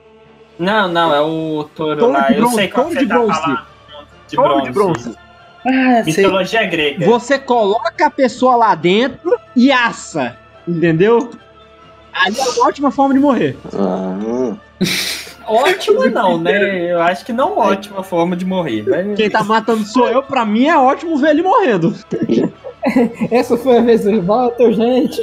Speaker 2: Não, não, é o touro
Speaker 1: Touro
Speaker 2: lá.
Speaker 1: de
Speaker 2: Eu
Speaker 1: bronze,
Speaker 2: sei qual
Speaker 1: touro de
Speaker 2: tá
Speaker 1: bronze.
Speaker 2: De
Speaker 1: Touro
Speaker 2: bronze.
Speaker 1: de bronze.
Speaker 7: Ah, sei.
Speaker 2: Mitologia grega.
Speaker 1: Você coloca a pessoa lá dentro e assa. Entendeu? Ali é uma ótima forma de morrer.
Speaker 5: Ah.
Speaker 2: Ótima não, né? Eu acho que não ótima forma de morrer. Mas...
Speaker 1: Quem tá matando sou eu, pra mim é ótimo ver ele morrendo.
Speaker 3: Essa foi a vez do Walter, gente.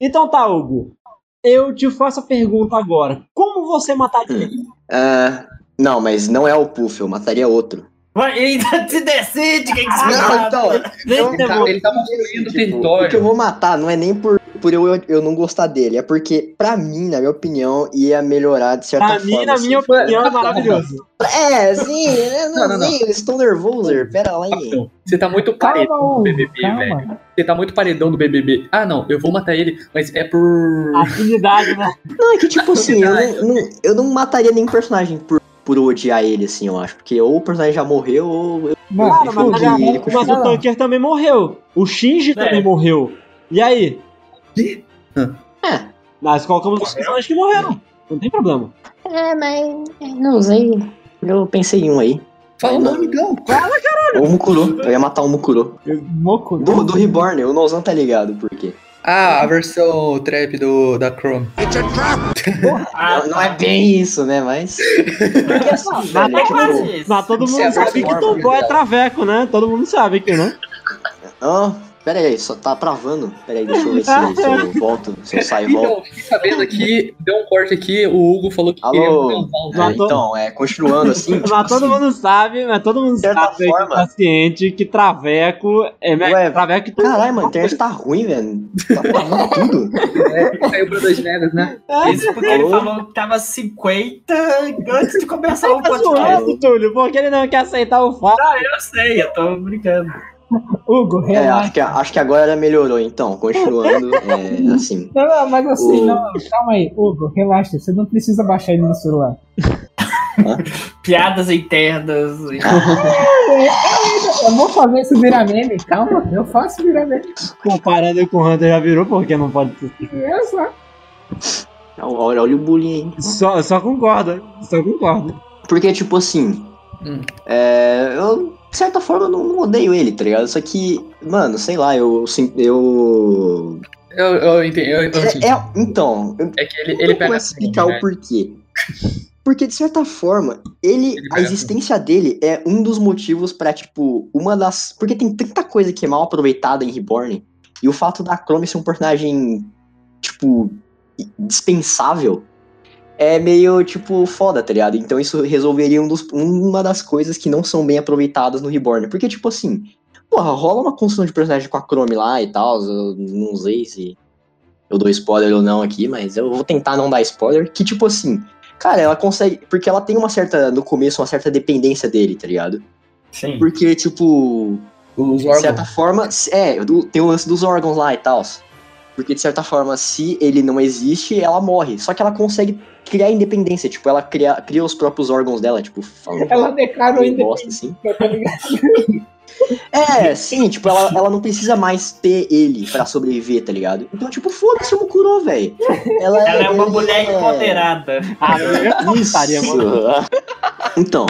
Speaker 1: Então tá, Hugo. Eu te faço a pergunta agora. Como você mataria?
Speaker 5: Ah, não, mas não é o Puff, eu mataria outro.
Speaker 2: Vai, ainda se decide quem que você
Speaker 5: Não, então,
Speaker 1: que
Speaker 7: Cara,
Speaker 1: demônio.
Speaker 7: ele tá construindo
Speaker 5: Tipo, o que eu
Speaker 7: território.
Speaker 5: vou matar não é nem por, por eu, eu não gostar dele, é porque, pra mim, na minha opinião, ia melhorar de certa
Speaker 1: Pra
Speaker 5: forma.
Speaker 1: mim, na
Speaker 5: assim.
Speaker 1: minha opinião, é maravilhoso.
Speaker 5: É, sim, eu não,
Speaker 7: Não, não,
Speaker 5: eu estou nervoso, pera lá, hein.
Speaker 7: Você tá muito
Speaker 3: Calma,
Speaker 7: paredão do
Speaker 3: Hugo,
Speaker 7: BBB,
Speaker 3: calma.
Speaker 7: velho. Você tá muito paredão do BBB. Ah, não, eu vou matar ele, mas é por.
Speaker 1: Afinidade, né?
Speaker 5: Não, é que tipo assim, eu não, não- eu não mataria nenhum personagem por, por odiar ele, assim, eu acho. Porque ou o personagem já morreu, ou eu
Speaker 3: Mano,
Speaker 1: Claro, mas, mas-
Speaker 5: ele
Speaker 1: mas o Tanker também morreu. O Shinji
Speaker 2: É.
Speaker 1: também morreu. E aí?
Speaker 5: É.
Speaker 1: Nós colocamos os personagens que morreram. Não tem problema.
Speaker 5: É, mas. Não sei. Eu pensei em um aí.
Speaker 7: Fala o nome, então.
Speaker 5: O Mukuro. Eu ia matar o Mukuro.
Speaker 3: Moco.
Speaker 5: Do, do Reborn, o Nozan tá ligado por quê.
Speaker 7: Ah, a versão trap do, da Chrome.
Speaker 2: Ah,
Speaker 5: não, não é bem isso, né? Mas. Porque assim,
Speaker 1: Mas,
Speaker 5: velho,
Speaker 2: quase
Speaker 5: tipo.
Speaker 2: isso.
Speaker 1: mas todo
Speaker 7: é
Speaker 1: mundo
Speaker 7: a
Speaker 1: sabe que Tocó é traveco, né? Todo mundo sabe que, né?
Speaker 5: Ah, pera aí, só tá travando. Pera aí, deixa eu ver se, se eu volto, se eu saio e volto.
Speaker 7: Então, fiquei sabendo aqui, deu um corte aqui, o Hugo falou que
Speaker 5: Alô?
Speaker 7: queria um salve.
Speaker 5: É, então, é, continuando assim. tipo
Speaker 1: Mas todo
Speaker 5: assim,
Speaker 1: mundo sabe, mas todo mundo
Speaker 5: De certa
Speaker 1: sabe que
Speaker 5: forma.
Speaker 1: tá ciente que traveco é
Speaker 5: Ué,
Speaker 1: traveco que
Speaker 5: Caralho, mano, a internet tá ruim, velho. Tá travando tudo.
Speaker 7: É, caiu pra 2 megas, né?
Speaker 2: Isso porque ele
Speaker 5: Alô?
Speaker 2: falou que tava 50 antes de começar o
Speaker 1: Tá
Speaker 2: podcast.
Speaker 1: zoando, Túlio, porque ele não quer aceitar o fato.
Speaker 2: Eu sei, eu tô brincando.
Speaker 3: Hugo,
Speaker 5: É,
Speaker 3: relaxa.
Speaker 5: acho que, acho que agora melhorou, então. Continuando, é, assim.
Speaker 3: Não, não, mas assim,
Speaker 5: O-
Speaker 3: não, calma aí, Hugo, relaxa, você não precisa baixar ele no celular.
Speaker 2: Piadas internas.
Speaker 3: Eu vou fazer isso virar meme, calma, eu faço virar meme.
Speaker 1: Comparando com o Hunter já virou, porque não pode ser.
Speaker 3: Eu só.
Speaker 5: Olha, olha o bullying aí.
Speaker 1: Só, só concorda, só concorda.
Speaker 5: Porque, tipo assim.
Speaker 7: Hum.
Speaker 5: É, eu, de certa forma, eu não, odeio ele, tá ligado? Só que, mano, sei lá, eu. Eu.
Speaker 7: Eu, eu entendi. Eu, eu, assim,
Speaker 5: É, é- então, eu
Speaker 7: é que ele,
Speaker 5: ele
Speaker 7: pega.
Speaker 5: explicar
Speaker 7: né?
Speaker 5: o porquê. Porque, de certa forma, ele,
Speaker 7: Ele
Speaker 5: a existência dele é um dos motivos pra, tipo, uma das. Porque tem tanta coisa que é mal aproveitada em Reborn. E o fato da Chrome ser um personagem, tipo, dispensável é meio, tipo, foda, tá ligado? Então isso resolveria um dos, uma das coisas que não são bem aproveitadas no Reborn. Porque, tipo assim, porra, rola uma construção de personagem com a Chrome lá e tal. Eu não sei se. eu dou spoiler ou não aqui, mas eu vou tentar não dar spoiler. Que, tipo assim, cara, ela consegue. Porque ela tem uma certa, no começo, uma certa dependência dele, tá ligado?
Speaker 2: Sim.
Speaker 5: Porque, tipo,
Speaker 8: Os
Speaker 5: de
Speaker 8: órgãos.
Speaker 5: certa forma, é, tem o lance dos órgãos lá e tal. Porque, de certa forma, se ele não existe, ela morre. Só que ela consegue criar independência. Tipo, ela cria, cria os próprios órgãos dela, tipo, falando.
Speaker 3: Ela declarou
Speaker 5: bosta, assim.
Speaker 3: tá?
Speaker 5: É, sim, tipo, ela, ela não precisa mais ter ele pra sobreviver, tá ligado? Então, tipo, foda-se o Mukuro, velho. Ela,
Speaker 2: Ela é uma
Speaker 5: ele
Speaker 2: mulher
Speaker 5: é-
Speaker 2: empoderada.
Speaker 1: Ah, eu.
Speaker 5: Isso. Então,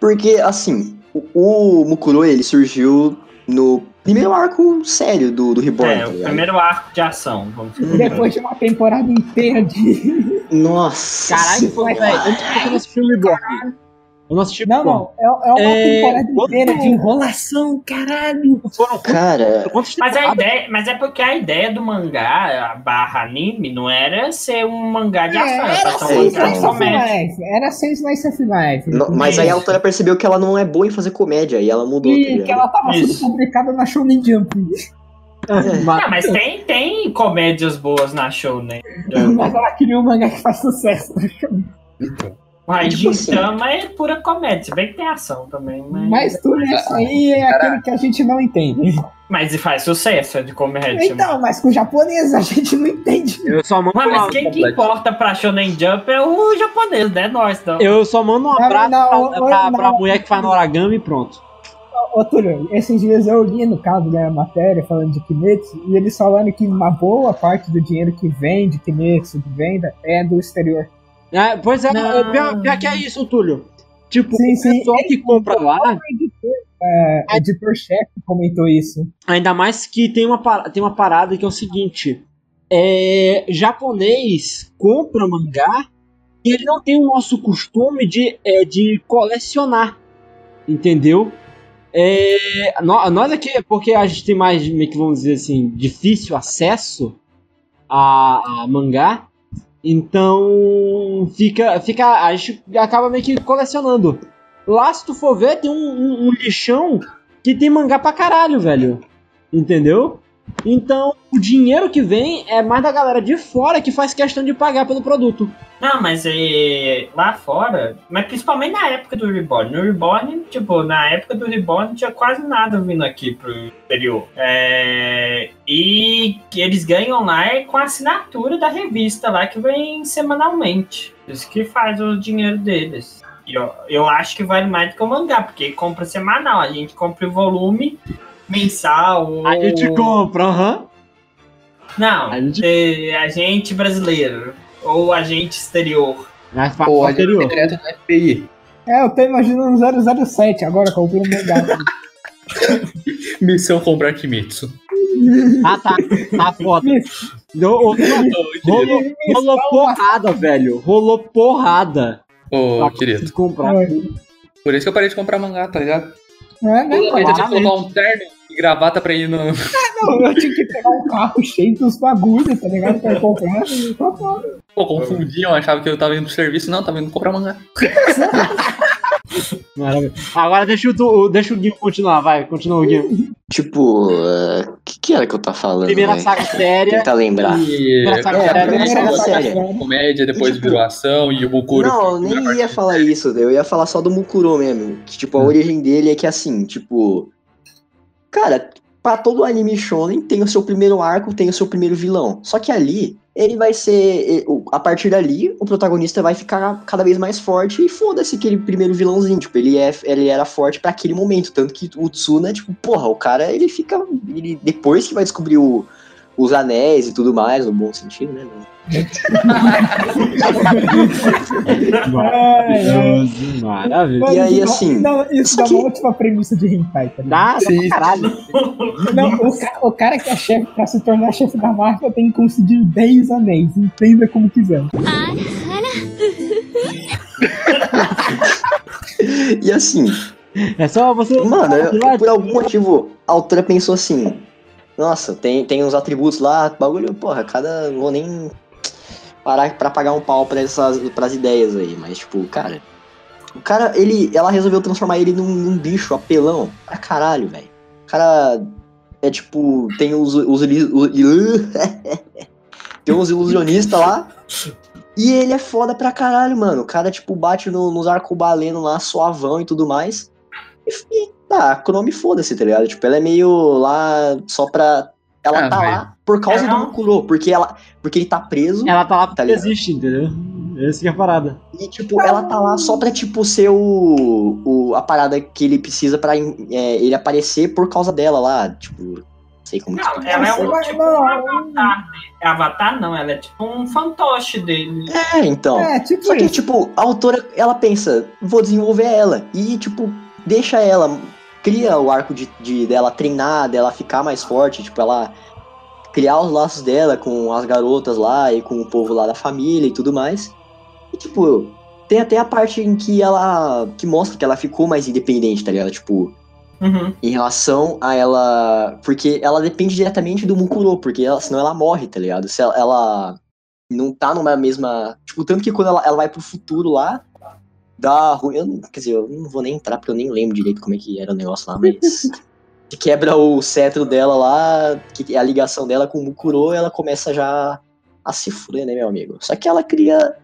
Speaker 5: porque assim, o, o Mukuro ele surgiu no primeiro arco sério do, do Reborn,
Speaker 2: É,
Speaker 5: tá
Speaker 2: o primeiro arco de ação, vamos dizer.
Speaker 3: Depois de uma temporada inteira de.
Speaker 5: Nossa.
Speaker 1: Caralho, foi, velho. Antes não assisti o Reborn. Eu não assisti
Speaker 3: Não,
Speaker 1: Reborn.
Speaker 3: não. É, é uma
Speaker 1: É,
Speaker 3: temporada inteira de enrolação, caralho.
Speaker 1: Foram
Speaker 5: Cara,
Speaker 1: quantos
Speaker 2: Mas a ideia, mas é porque a ideia do mangá, a barra anime, não era ser um mangá de ação,
Speaker 3: É,
Speaker 2: era
Speaker 5: sem
Speaker 2: um
Speaker 3: slice of life. Era sem slice of life.
Speaker 5: no- mas aí a autora percebeu que ela não é boa em fazer comédia e ela mudou, tá
Speaker 3: E que
Speaker 5: ligado?
Speaker 3: ela tava sendo
Speaker 2: Isso.
Speaker 3: publicada na Shonen Jump.
Speaker 1: Mas-
Speaker 2: Ah, mas tem, tem comédias boas na show, né?
Speaker 3: Mas ela queria um mangá que faz sucesso.
Speaker 8: Então.
Speaker 2: Mas
Speaker 5: Tipo assim.
Speaker 2: Gintama é pura comédia, se bem que tem ação também, mas...
Speaker 3: Mas tudo isso aí é aquilo que a gente não entende.
Speaker 2: Mas faz sucesso, é de comédia.
Speaker 3: Então, mas com o japonês a gente não entende.
Speaker 1: Eu só mando
Speaker 2: Mas, mas quem que importa pra Shonen Jump é o japonês, né? Nós, não.
Speaker 1: eu só mando um abraço
Speaker 3: não,
Speaker 1: pra,
Speaker 3: não,
Speaker 1: pra,
Speaker 3: não.
Speaker 1: pra mulher que faz no origami e pronto.
Speaker 3: Ô, Túlio, esses dias eu li no caso da matéria falando de Kimetsu, e eles falando que uma boa parte do dinheiro que vem de Kimetsu, de venda, é do exterior.
Speaker 1: É, pois é,
Speaker 2: Não.
Speaker 1: pior, pior que é isso, Túlio. Tipo,
Speaker 3: Sim,
Speaker 1: o
Speaker 3: sim.
Speaker 1: pessoal que compra lá,
Speaker 3: É, editor-chefe comentou isso.
Speaker 1: ainda mais que tem uma, tem uma parada que é o seguinte: é, japonês compra mangá e ele não tem o nosso costume de, é, de colecionar, entendeu? É, nó- nós aqui, porque a gente tem mais, meio que vamos dizer assim, difícil acesso a, a mangá, então fica, fica, a gente acaba meio que colecionando. Lá, se tu for ver, tem um, um- um lixão que tem mangá pra caralho, velho. Entendeu? Então, o dinheiro que vem é mais da galera de fora que faz questão de pagar pelo produto.
Speaker 2: Não, mas é, lá fora, mas principalmente na época do Reborn. No Reborn, tipo, na época do Reborn tinha quase nada vindo aqui pro exterior. É, e eles ganham lá é com a assinatura da revista lá que vem semanalmente. Isso que faz o dinheiro deles. E eu, eu acho que vale mais do que o mangá, porque compra semanal. A gente compra o volume mensal.
Speaker 1: A gente compra, aham.
Speaker 2: Não,
Speaker 1: A gente-
Speaker 2: é, agente brasileiro. Ou agente exterior.
Speaker 1: Mas pra
Speaker 8: Pô, a gente
Speaker 1: anterior.
Speaker 8: direto no FBI.
Speaker 3: É, eu tô imaginando 007 agora, comprei um mangá.
Speaker 4: Missão comprar Kimetsu.
Speaker 1: Ah, tá. Tá foda. Rolou, rolou porrada, velho. Rolou porrada.
Speaker 4: Ô,
Speaker 1: Pra
Speaker 4: querido.
Speaker 1: comprar.
Speaker 4: Por isso que eu parei de comprar mangá, tá ligado?
Speaker 3: Não é, né?
Speaker 4: Eu tinha que colocar um terno gravata pra ir no.
Speaker 3: Não, eu tinha que pegar um carro cheio dos bagulhos, tá ligado? Pra comprar. Tá bom.
Speaker 4: Pô, confundiam, achavam que eu tava indo pro serviço. Não, tava indo comprar mangá.
Speaker 1: Maravilha. Agora deixa o, deixa o Guinho continuar, vai. Continua o Guinho.
Speaker 5: Tipo, o que, que era que eu tava falando?
Speaker 1: Primeira
Speaker 5: velho?
Speaker 1: saga séria.
Speaker 5: Tentar lembrar.
Speaker 4: E
Speaker 1: Primeira saga
Speaker 5: É,
Speaker 1: séria.
Speaker 5: primeira
Speaker 3: Primeira
Speaker 5: saga
Speaker 3: saga
Speaker 5: séria.
Speaker 4: comédia, depois
Speaker 5: Tipo,
Speaker 4: virou ação e o Bukuro.
Speaker 5: Não, eu nem ia falar isso, eu ia falar só do Mukuro mesmo. Que, tipo, a origem dele é que assim, tipo. Cara, pra todo anime shonen tem o seu primeiro arco, tem o seu primeiro vilão. Só que ali, ele vai ser. A partir dali, o protagonista vai ficar cada vez mais forte e foda-se aquele primeiro vilãozinho. Tipo, ele, é, ele era forte pra aquele momento. Tanto que o Tsuna, tipo, porra, o cara, ele fica. Ele, depois que vai descobrir o- os anéis e tudo mais, no bom sentido, né?
Speaker 1: Maravilhoso, maravilhoso.
Speaker 5: E aí, assim,
Speaker 3: Não, isso
Speaker 5: isso
Speaker 3: dá
Speaker 5: aqui-
Speaker 3: uma ótima premissa de hentai, tá ligado?
Speaker 1: Dá,
Speaker 8: Sim.
Speaker 1: caralho.
Speaker 3: Não, o, ca- o cara que é chefe, pra se tornar chefe da máfia, tem que conseguir 10 anéis. Entenda como quiser.
Speaker 5: E assim,
Speaker 1: É só você.
Speaker 5: Mano, eu- por algum motivo, a autora pensou assim: Nossa, tem, tem uns atributos lá, bagulho, porra, cada. Não vou nem parar pra pagar um pau pra essas pras ideias aí, mas, tipo, cara. O cara, ele. Ela resolveu transformar ele num, num bicho apelão pra caralho, velho. O cara. É tipo, tem os. os, li- o- Tem uns ilusionistas lá. E ele é foda pra caralho, mano. O cara, tipo, bate no- nos arcobalenos lá, suavão e tudo mais. E, tá, Chrome foda-se, tá ligado? Tipo, ela é meio lá só pra. Ela
Speaker 4: Ah,
Speaker 5: tá lá por causa
Speaker 2: Ela-
Speaker 5: do Mukuro, porque ela. Porque ele tá preso.
Speaker 1: Ela tá lá porque
Speaker 5: Tá ligado.
Speaker 1: existe, entendeu? Essa que é a parada.
Speaker 5: E, tipo, ela tá lá só pra, tipo, ser o, o, a parada que ele precisa pra é, ele aparecer por causa dela lá. Tipo, não sei como
Speaker 2: Não, ela é
Speaker 3: Você
Speaker 2: um tipo um avatar. É avatar não, ela é tipo um fantoche dele.
Speaker 5: É, então.
Speaker 3: É, tipo
Speaker 5: Só que,
Speaker 3: isso.
Speaker 5: tipo, a autora, ela pensa, vou desenvolver ela. E, tipo, deixa ela, cria o arco de, de dela treinar, dela ficar mais forte, tipo, ela criar os laços dela com as garotas lá e com o povo lá da família e tudo mais. E, tipo, tem até a parte em que ela, que mostra que ela ficou mais independente, tá ligado? Tipo,
Speaker 2: Uhum.
Speaker 5: em relação a ela. Porque ela depende diretamente do Mukuro, porque ela, senão ela morre, tá ligado? Se ela, ela não tá numa mesma. Tipo, tanto que quando ela, ela vai pro futuro lá, dá ruim. Eu quer dizer, eu não vou nem entrar porque eu nem lembro direito como é que era o negócio lá, mas. que quebra o cetro dela lá, que é a ligação dela com o Mukuro, ela começa já a se fuder, né, meu amigo? Só que ela cria.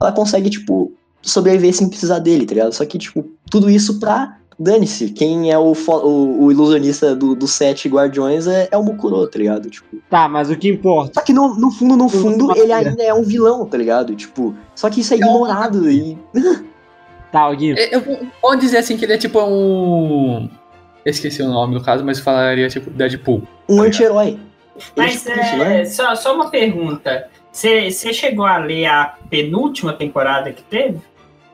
Speaker 5: Ela consegue, tipo, sobreviver sem precisar dele, tá ligado? Só que, tipo, tudo isso pra dane-se, quem é o, o, o ilusionista do- sete guardiões é, é o Mukuro, tá ligado? Tipo,
Speaker 1: Tá, mas o que importa?
Speaker 5: só que no, no fundo, no fundo, ele ainda é um vilão, tá ligado? Tipo, só que isso é ignorado e.
Speaker 1: Tá, Guinho.
Speaker 4: Eu vou- vamos dizer assim que ele é tipo um. Eu esqueci o nome do caso, mas falaria tipo Deadpool.
Speaker 5: Um anti-herói. Ele
Speaker 2: Mas
Speaker 5: tipo isso, né?
Speaker 2: é, só, só uma pergunta. Você chegou a ler a penúltima temporada que teve?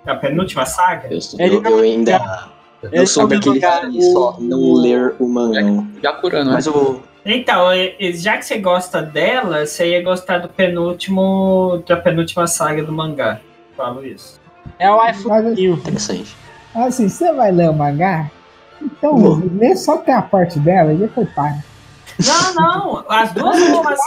Speaker 2: A penúltima saga?
Speaker 5: Eu, eu,
Speaker 1: não-
Speaker 5: eu ainda. Eu sou
Speaker 1: não viu
Speaker 5: daquele cara que só não ler o mangá.
Speaker 4: Já curando, né?
Speaker 5: Mas o.
Speaker 2: Então, e já que você gosta dela, você ia gostar do penúltimo. da penúltima saga do mangá. Falo isso.
Speaker 1: É o iPhone.
Speaker 3: Mas,
Speaker 5: Interessante.
Speaker 3: assim, você vai ler o mangá? Então,
Speaker 5: Vou.
Speaker 3: lê só até a parte dela e depois para.
Speaker 2: Não, não, as duas últimas.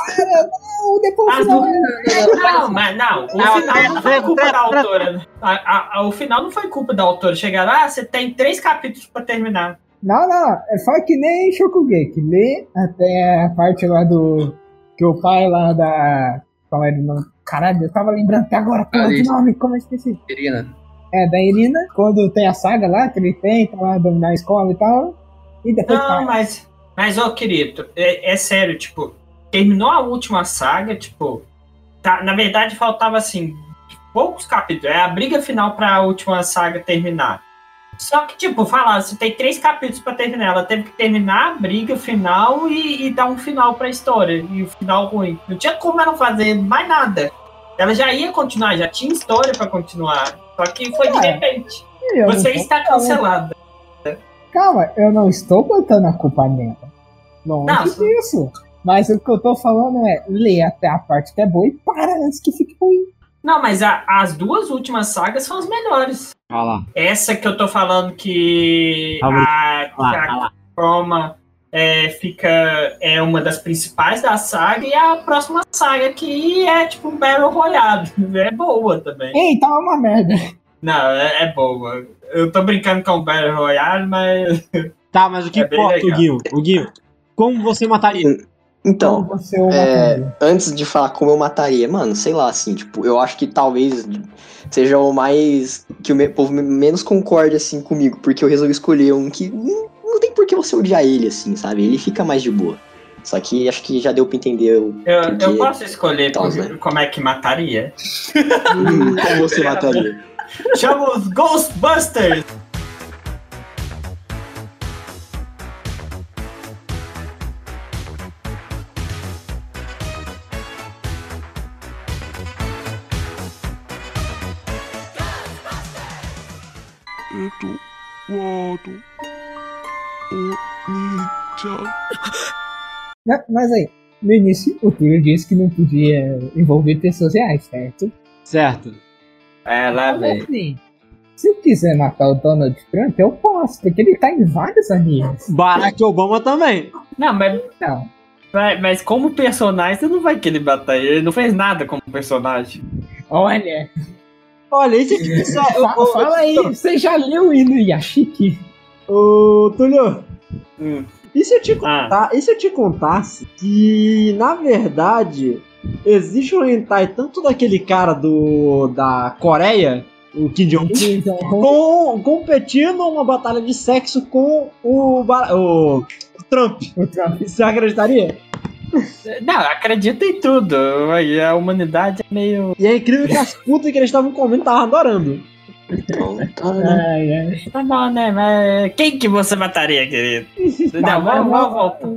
Speaker 3: Ou depois
Speaker 2: As
Speaker 3: não,
Speaker 2: duas. Não, mas não, o
Speaker 1: Não,
Speaker 2: final não foi
Speaker 1: pera,
Speaker 2: culpa
Speaker 1: pera,
Speaker 2: da autora. A- a- a- o final não foi culpa da autora. Chegaram, ah, você tem três capítulos pra terminar.
Speaker 3: Não, não, é só que nem Shokugeki. Lê até a parte lá do. Que o pai lá da. Qual era o nome? Caralho, eu tava lembrando até agora, porra, de nome, como eu esqueci?
Speaker 4: Irina.
Speaker 3: É, da Irina, quando tem a saga lá, que ele tenta lá dominar a escola e tal. E depois
Speaker 2: Não,
Speaker 3: para.
Speaker 2: mas, mas ô querido, é, é sério, tipo, terminou a última saga, tipo, tá, na verdade faltava assim, poucos capítulos, é a briga final pra última saga terminar. Só que, tipo, falar, você tem três capítulos pra terminar, ela teve que terminar a briga final e, e dar um final pra história, e o final ruim. Não tinha como ela fazer mais nada. Ela já ia continuar, já tinha história pra continuar. Só que foi de
Speaker 3: É,
Speaker 2: repente.
Speaker 3: Eu não
Speaker 2: Você está cancelada.
Speaker 3: Calma, eu não estou botando a culpa nela. Longe
Speaker 2: Não,
Speaker 3: disso. Mas o que eu tô falando é ler até a parte que é boa e para antes que fique ruim.
Speaker 2: Não, mas a- as duas últimas sagas são as melhores. Essa que eu tô falando que
Speaker 1: Ah,
Speaker 2: a, que a
Speaker 1: lá.
Speaker 2: Chroma é, fica é uma das principais da saga e a próxima saga que é tipo um Battle Royale. É boa também.
Speaker 3: Ei, tá uma merda.
Speaker 2: Não, é, é boa. Eu tô brincando com o Battle Royale, mas.
Speaker 1: Tá, mas o que
Speaker 2: É
Speaker 1: importa, o. Guinho? O Guinho, como você mataria?
Speaker 5: Então, É, antes de falar como eu mataria, mano, sei lá, assim, tipo, eu acho que talvez seja o mais. que o me- povo menos concorde, assim, comigo, porque eu resolvi escolher um que não, não tem por que você odiar ele, assim, sabe? Ele fica mais de boa. Só que acho que já deu pra entender o-
Speaker 2: Eu,
Speaker 5: Porque-
Speaker 2: eu posso escolher por-
Speaker 5: né?
Speaker 2: como é que mataria.
Speaker 5: como você mataria.
Speaker 2: Chama os Ghostbusters!
Speaker 3: Né, Mas aí, no início, o Túlio disse que não podia envolver pessoas reais, certo?
Speaker 1: Certo.
Speaker 2: É, lá,
Speaker 3: Mas
Speaker 2: velho.
Speaker 3: assim, se eu quiser matar o Donald Trump, eu posso, porque ele tá em vários animes.
Speaker 1: Barack Obama também.
Speaker 2: Não, mas
Speaker 3: Não.
Speaker 2: Mas, mas como personagem, você não vai querer matar ele. Ele não fez nada como personagem.
Speaker 3: Olha,
Speaker 1: Olha, isso aqui é só.
Speaker 3: fa- fala aí, você já leu o Inuyashiki?
Speaker 1: Ô, Túlio,
Speaker 2: Hum.
Speaker 1: E se eu te
Speaker 2: Ah.
Speaker 1: contar, e se eu te contasse que, na verdade, existe um hentai tanto daquele cara do da Coreia, o Kim Jong-un,
Speaker 3: Então,
Speaker 1: com, competindo uma batalha de sexo com o, o, o Trump.
Speaker 3: o Trump.
Speaker 1: Você acreditaria?
Speaker 2: Não, acredita em tudo. A humanidade é meio.
Speaker 1: E é incrível que as putas que eles estavam comendo estavam adorando.
Speaker 5: Então, tá, né?
Speaker 3: Ai, ai.
Speaker 2: Tá bom, né? Mas quem que você mataria, querido?
Speaker 3: Tá,
Speaker 2: Não, vamos, vamos voltar.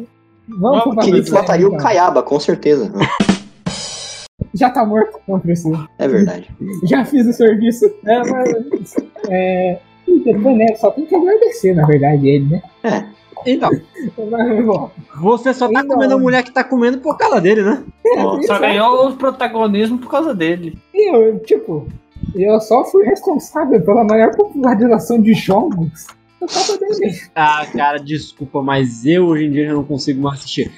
Speaker 3: Vamos pro
Speaker 5: Querido, mataria o
Speaker 3: sério,
Speaker 5: Caiaba, com certeza.
Speaker 3: então. Já tá morto, não precisa.
Speaker 5: É verdade.
Speaker 3: Já fiz o serviço. É, mas. É. e Depois, né? Só tem que agradecer, na verdade, ele, né?
Speaker 1: Então,
Speaker 3: Mas, bom,
Speaker 1: você só tá
Speaker 3: Ainda
Speaker 1: comendo a
Speaker 3: não.
Speaker 1: mulher que tá comendo por causa dele, né?
Speaker 5: Ó,
Speaker 2: Só ganhou o protagonismo por causa dele.
Speaker 3: eu, tipo, eu só fui responsável pela maior popularização de jogos. Por causa dele.
Speaker 1: Ah, cara, desculpa, mas eu hoje em dia já não consigo mais assistir.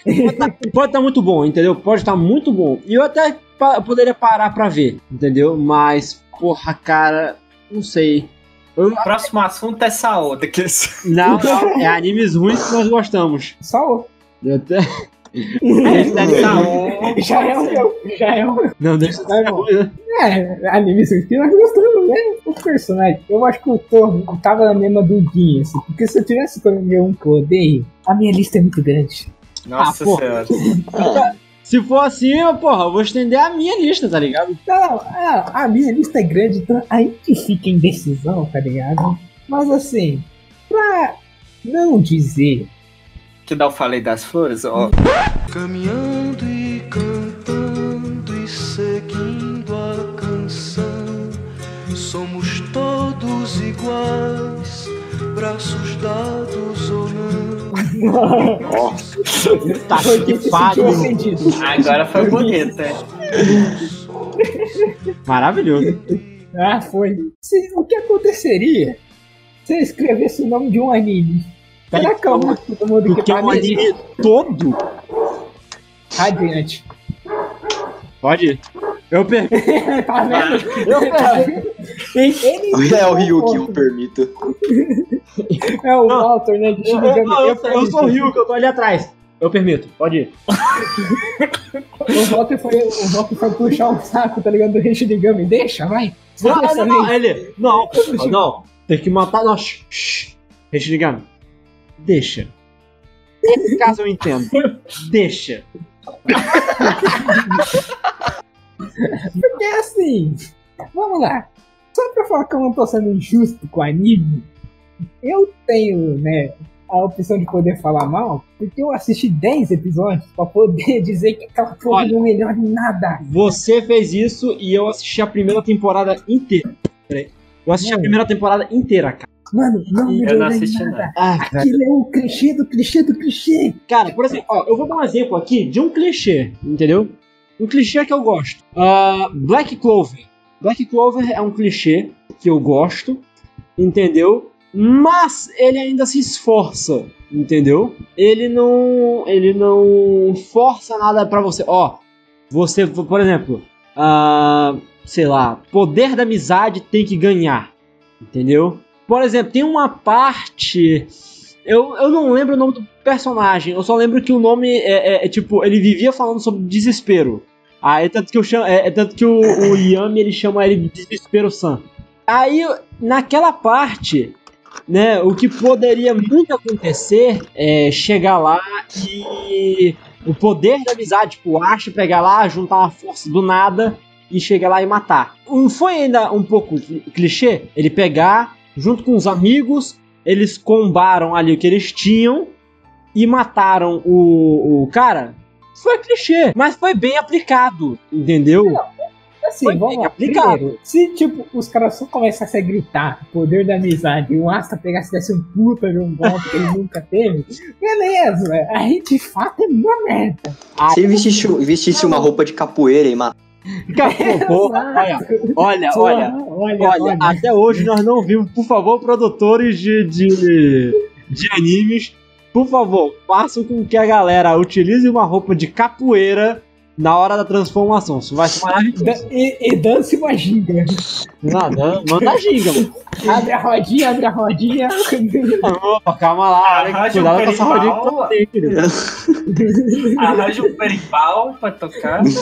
Speaker 1: Pode estar muito bom, entendeu? Pode estar muito bom. E eu até pa- poderia parar pra ver, entendeu? Mas, porra, cara, não sei. Eu-
Speaker 2: O próximo assunto é saúde. Daqueles...
Speaker 1: não, não, é animes ruins que nós gostamos.
Speaker 3: Só
Speaker 1: Eu até-
Speaker 2: é saúde.
Speaker 3: já é o meu, já é o meu.
Speaker 1: Não, deixa
Speaker 3: bom.
Speaker 1: ruim, né?
Speaker 3: É, anime que nós gostamos, né? O personagem. Eu acho que eu tô, tava na mesma dúvida, assim. Porque se eu tivesse escolher um que eu odeio, a minha lista é muito grande.
Speaker 2: Nossa
Speaker 1: Ah,
Speaker 2: senhora.
Speaker 1: Se for assim, eu, porra, eu vou estender a minha lista, tá ligado?
Speaker 3: Não, a, a minha lista é grande, então a gente fica em decisão, tá ligado? Mas assim, pra não dizer
Speaker 2: Que não falei das flores, ó.
Speaker 6: Caminhando e cantando e seguindo a canção, somos todos iguais, braços dados ou não.
Speaker 1: Tá
Speaker 3: foi
Speaker 1: que pariu.
Speaker 2: Agora foi bonito, é.
Speaker 1: Maravilhoso.
Speaker 3: Ah, foi. Se, o que aconteceria se eu escrevesse o nome de um anime? Será que eu mato todo mundo que
Speaker 1: é
Speaker 3: tá
Speaker 1: um anime todo.
Speaker 3: Adiante.
Speaker 1: Pode ir. Eu perco.
Speaker 3: tá vendo? Eu perdi. Ele
Speaker 5: É o Ryuki, eu permito.
Speaker 3: É o
Speaker 1: Não.
Speaker 3: Walter, né? De
Speaker 1: Eu, eu, eu,
Speaker 3: permito.
Speaker 1: sou o Rio, que eu tô ali atrás. Eu permito, pode ir.
Speaker 3: O Walter foi, o Walter foi puxar o saco, tá ligado? Do Shinigami. Deixa, vai.
Speaker 1: Não, não, não, ele. Não, não. Tem que matar. Não, shh, shh. Reshinigami. Deixa. Nesse caso eu entendo. Deixa.
Speaker 3: Porque assim, vamos lá. Só pra falar que eu não tô sendo injusto com o anime, eu tenho, né, a opção de poder falar mal, porque eu assisti 10 episódios pra poder dizer que aquela porra
Speaker 1: Olha.
Speaker 3: não melhora em nada.
Speaker 1: Você fez isso e eu assisti a primeira temporada inteira. Peraí. Eu assisti a
Speaker 3: Mano.
Speaker 1: primeira temporada inteira, cara.
Speaker 3: Mano, não
Speaker 2: Eu
Speaker 3: melhora
Speaker 2: não assisti
Speaker 3: nada.
Speaker 2: nada.
Speaker 1: Ah.
Speaker 3: Aquilo é o clichê do clichê do clichê.
Speaker 1: Cara, por exemplo, ó, eu vou dar um exemplo aqui de um clichê, entendeu? Um clichê que eu gosto. Ah, Black Clover. Black Clover é um clichê que eu gosto, entendeu? Mas ele ainda se esforça, entendeu? Ele não, ele não força nada pra você. Ó, você, por exemplo, ah, sei lá, poder da amizade tem que ganhar, entendeu? Por exemplo, tem uma parte eu, eu não lembro o nome do personagem, eu só lembro que o nome é, é- é, tipo, ele vivia falando sobre desespero. Aí tanto que eu chamo, é, é tanto que o, o Yami ele chama ele de Desespero San. Aí naquela parte, né, o que poderia muito acontecer é chegar lá e o poder da amizade, tipo, Ash pegar lá, juntar uma força do nada e chegar lá e matar. Não foi ainda um pouco clichê? Ele pegar junto com os amigos eles combaram ali o que eles tinham e mataram o, o cara. Foi clichê, mas foi bem aplicado, entendeu?
Speaker 3: Assim,
Speaker 1: Foi
Speaker 3: vamos
Speaker 1: bem
Speaker 3: lá.
Speaker 1: aplicado.
Speaker 3: Primeiro, se tipo, os caras só começassem a gritar poder da amizade e o Asta pegasse e desse um puta de um golpe que ele nunca teve, beleza. Aí de fato é uma merda.
Speaker 5: Se ele vestisse, vestisse uma roupa de capoeira e matasse.
Speaker 1: Olha, olha, olha,
Speaker 3: olha,
Speaker 1: olha, até hoje nós não vimos, por favor, produtores de, de, de animes, por favor, façam com que a galera utilize uma roupa de capoeira na hora da transformação. Isso vai ser maravilhoso.
Speaker 3: E, e dance uma ginga.
Speaker 1: Nada, manda ginga, mano.
Speaker 3: Abre a rodinha, abre a rodinha.
Speaker 1: Opa, calma lá,
Speaker 2: Arranja
Speaker 1: cuidado
Speaker 2: um
Speaker 1: com essa rodinha que querido.
Speaker 2: Arranja um berimbau pra tocar.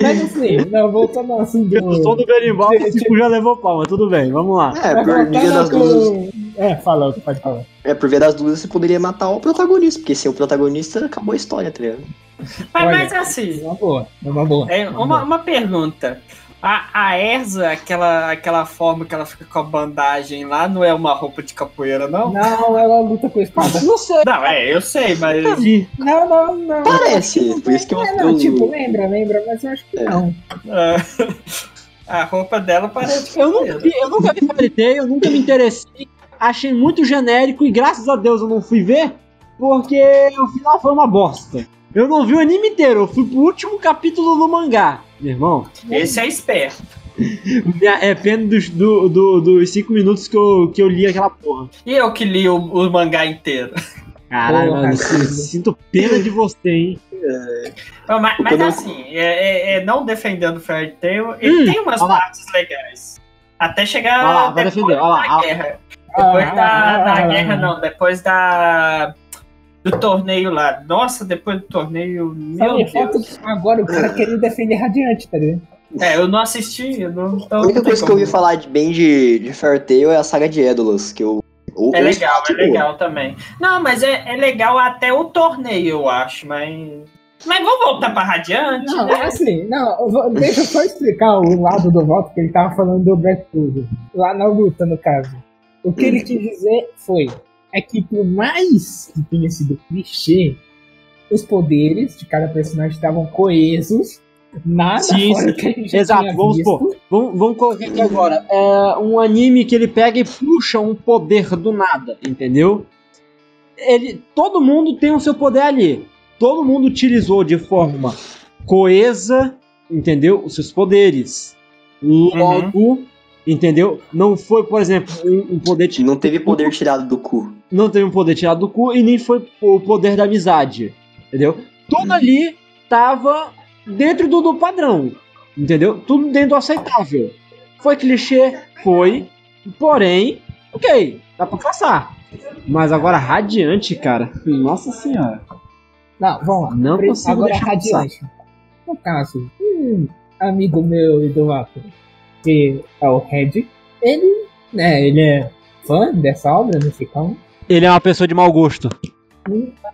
Speaker 3: Mas assim, não, voltando ao assunto
Speaker 1: O som
Speaker 3: do.
Speaker 1: do berimbau, o Cico já levou pau, mas tudo bem, vamos lá.
Speaker 5: É,
Speaker 3: Mas
Speaker 5: por via das dúvidas.
Speaker 3: com- É, fala, pode falar.
Speaker 5: É, por via das dúvidas, você poderia matar o protagonista, porque sem o protagonista acabou a história, tá ligado?
Speaker 2: Mas,
Speaker 3: Olha.
Speaker 2: mas assim,
Speaker 3: É uma boa, é uma boa.
Speaker 2: É, uma, uma pergunta. A, a Erza, aquela, aquela forma que ela fica com a bandagem lá, não é uma roupa de capoeira, não?
Speaker 3: Não, ela luta com a espada.
Speaker 1: Não sei.
Speaker 2: Não, é, eu sei, mas.
Speaker 3: Não, não, não.
Speaker 5: Parece, por isso que eu.
Speaker 3: É, não, tipo, lembra, lembra, mas eu acho que
Speaker 5: É.
Speaker 3: não.
Speaker 2: é, a roupa dela parece
Speaker 1: Eu nunca vi, eu nunca vi Fairy Tail, eu nunca me interessei. Achei muito genérico e graças a Deus eu não fui ver, porque o final foi uma bosta. Eu não vi o anime inteiro, eu fui pro último capítulo do mangá. Meu irmão,
Speaker 2: Esse é esperto.
Speaker 1: me arrependo dos, do, do- dos cinco minutos que eu, que eu li aquela porra.
Speaker 2: E eu que li o, o mangá inteiro.
Speaker 1: Caralho,
Speaker 3: Porra,
Speaker 1: mano,
Speaker 3: filho.
Speaker 1: sinto pena de você, hein?
Speaker 2: Não, Mas, mas assim, é, é- é não defendendo o Fairy Tail, ele
Speaker 1: Hum,
Speaker 2: tem umas
Speaker 1: olha lá.
Speaker 2: partes legais. Até chegar
Speaker 1: Olha lá, vai
Speaker 2: depois
Speaker 1: defender, olha lá.
Speaker 2: Depois
Speaker 3: Ah,
Speaker 2: da,
Speaker 3: ah,
Speaker 2: da
Speaker 3: ah,
Speaker 2: guerra,
Speaker 3: ah.
Speaker 2: não. Depois da. Do torneio lá. Nossa, depois do torneio. Meu
Speaker 3: me falta
Speaker 2: Deus.
Speaker 3: agora o cara querendo defender Radiante, tá ligado?
Speaker 2: É, eu não assisti. Eu não, então
Speaker 5: A única coisa que eu ouvi falar de, bem de, de Tail é a saga de Édolas, que eu.
Speaker 2: É legal, é
Speaker 5: boa.
Speaker 2: legal também. Não, mas é, é legal até o torneio, eu acho, mas. Mas vamos voltar pra Radiante,
Speaker 3: Não,
Speaker 2: né?
Speaker 3: assim, não, eu vou- deixa eu só explicar o lado do voto que ele tava falando do Black. Lá na luta, no caso. O que ele quis dizer foi é que por mais que tenha sido clichê, os poderes de cada personagem estavam coesos. Nada
Speaker 1: Sim,
Speaker 3: fora
Speaker 1: sim.
Speaker 3: que a gente
Speaker 1: Exato,
Speaker 3: tinha
Speaker 1: vamos
Speaker 3: visto.
Speaker 1: supor. Vamos, vamos colocar aqui agora. É um anime que ele pega e puxa um poder do nada, entendeu? Ele, todo mundo tem o seu poder ali. Todo mundo utilizou de forma coesa, entendeu? Os seus poderes. Logo, entendeu? Não foi, por exemplo, um, um poder tirado
Speaker 5: Não teve poder tirado do cu.
Speaker 1: Não teve um poder tirado do cu e nem foi o poder da amizade, entendeu? Tudo ali tava dentro do, do padrão, entendeu? Tudo dentro do aceitável. Foi clichê? Foi. Porém, ok, dá pra passar. Mas agora radiante, cara. Nossa senhora.
Speaker 3: Não, vamos lá.
Speaker 1: Não
Speaker 3: Pre-
Speaker 1: consigo
Speaker 3: Agora,
Speaker 1: deixar passar.
Speaker 3: Radiante. No caso, um amigo meu e do Vapo, que é o Red, ele, né, ele é fã dessa obra, não como.
Speaker 1: Ele é uma pessoa de mau gosto.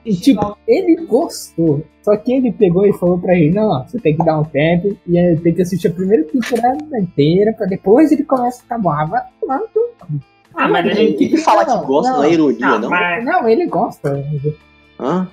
Speaker 3: E, tipo, ele gostou. Só que ele pegou e falou pra ele, não, ó, você tem que dar um tempo e tem que assistir a primeira temporada inteira pra depois ele começa a ficar bom. Ah, vai tomar.
Speaker 2: Ah, mas
Speaker 3: Não,
Speaker 2: ele-
Speaker 5: E falar que gosta não, é ironia,
Speaker 2: Não,
Speaker 5: não?
Speaker 2: mas,
Speaker 3: Não, ele gosta.
Speaker 5: Hã?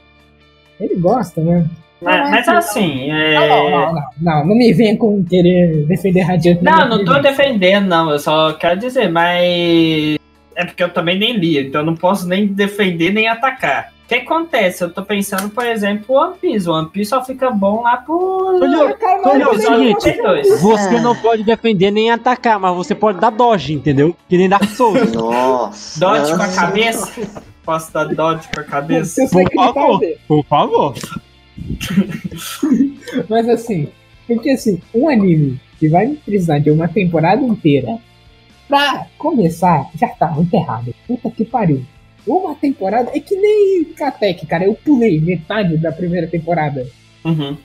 Speaker 3: Ele gosta, né?
Speaker 2: mas, mas assim, é...
Speaker 3: Não, não, não, não, não, não me venha com querer defender Radiante.
Speaker 2: Não, não tô defendendo, não. Eu só quero dizer, mas. É porque eu também nem li, então eu não posso nem defender nem atacar. O que acontece? Eu tô pensando, por exemplo, One Piece. O One Piece só fica bom lá por.
Speaker 1: Olha, o seguinte,
Speaker 2: 42.
Speaker 1: Você não pode defender nem atacar, mas você pode dar dodge, entendeu? Que nem Dark Souls.
Speaker 5: Nossa.
Speaker 2: Dodge com a cabeça? Posso dar dodge com a cabeça?
Speaker 1: Por favor. Por favor.
Speaker 3: Mas assim, porque assim, um anime que vai precisar de uma temporada inteira pra começar, já tá muito errado. Puta que pariu. Uma temporada é que nem Katek, cara. Eu pulei metade da primeira temporada.
Speaker 2: Uhum.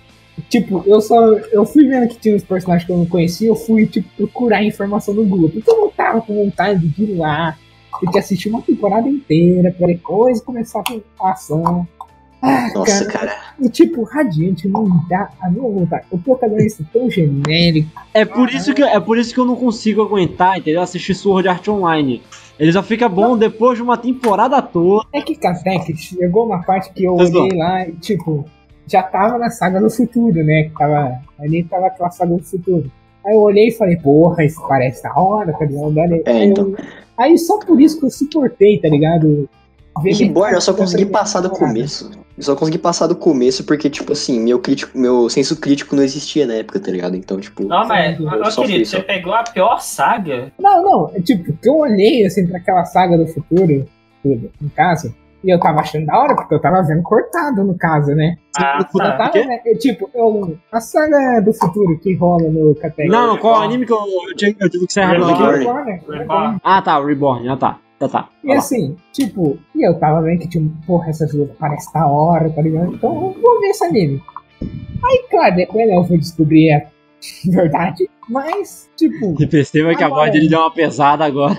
Speaker 3: Tipo, eu só. Eu fui vendo que tinha uns personagens que eu não conhecia, eu fui, tipo, procurar informação no Google. Porque eu não tava com vontade de ir lá. Tem que assistir uma temporada inteira pra depois começar a ação. Ah,
Speaker 5: Nossa, cara.
Speaker 3: e tipo, Radiante não dá a minha vontade. O protagonista é tão genérico.
Speaker 1: É por isso que é por isso que eu não consigo aguentar, entendeu? Assistir Sword Art Online. Ele só fica bom depois de uma temporada toda.
Speaker 3: É que Katek chegou uma parte que eu olhei lá e, tipo, já tava na saga do futuro, né? Que tava. Ali tava aquela saga do futuro. Aí eu olhei e falei, porra, isso parece da hora, tá ligado?
Speaker 5: É,
Speaker 3: aí,
Speaker 5: então.
Speaker 3: aí só por isso que eu suportei, tá ligado? Ver
Speaker 5: E Reborn, eu só consegui passar do começo. Eu só consegui passar do começo porque, tipo assim, meu, crítico, meu senso crítico não existia na época, tá ligado? Então, tipo.
Speaker 2: Não, mas,
Speaker 3: Eu
Speaker 5: só
Speaker 2: querido, você
Speaker 5: só.
Speaker 2: pegou a pior saga?
Speaker 3: Não, não, é tipo, que eu olhei assim pra aquela saga do futuro, tudo, no caso, E eu tava achando da hora, porque eu tava vendo cortado, no caso, né?
Speaker 2: Ah,
Speaker 3: Eu
Speaker 2: tá.
Speaker 3: tava, né? Eu, tipo, eu, a saga do futuro que rola no Catega.
Speaker 1: Não, não, qual anime que eu, eu, tive, eu tive que ser
Speaker 5: Reborn.
Speaker 1: aqui?
Speaker 3: Reborn,
Speaker 2: Reborn.
Speaker 1: Ah, tá, o Reborn, ah tá. Já tá.
Speaker 3: E assim, tipo, e eu tava vendo que, tipo, porra, essas lutas parecem da hora, tá ligado? Então eu vou ver esse anime. Aí, claro, depois eu vou descobrir a verdade, mas, tipo,
Speaker 1: E perceba que a voz dele deu uma pesada agora.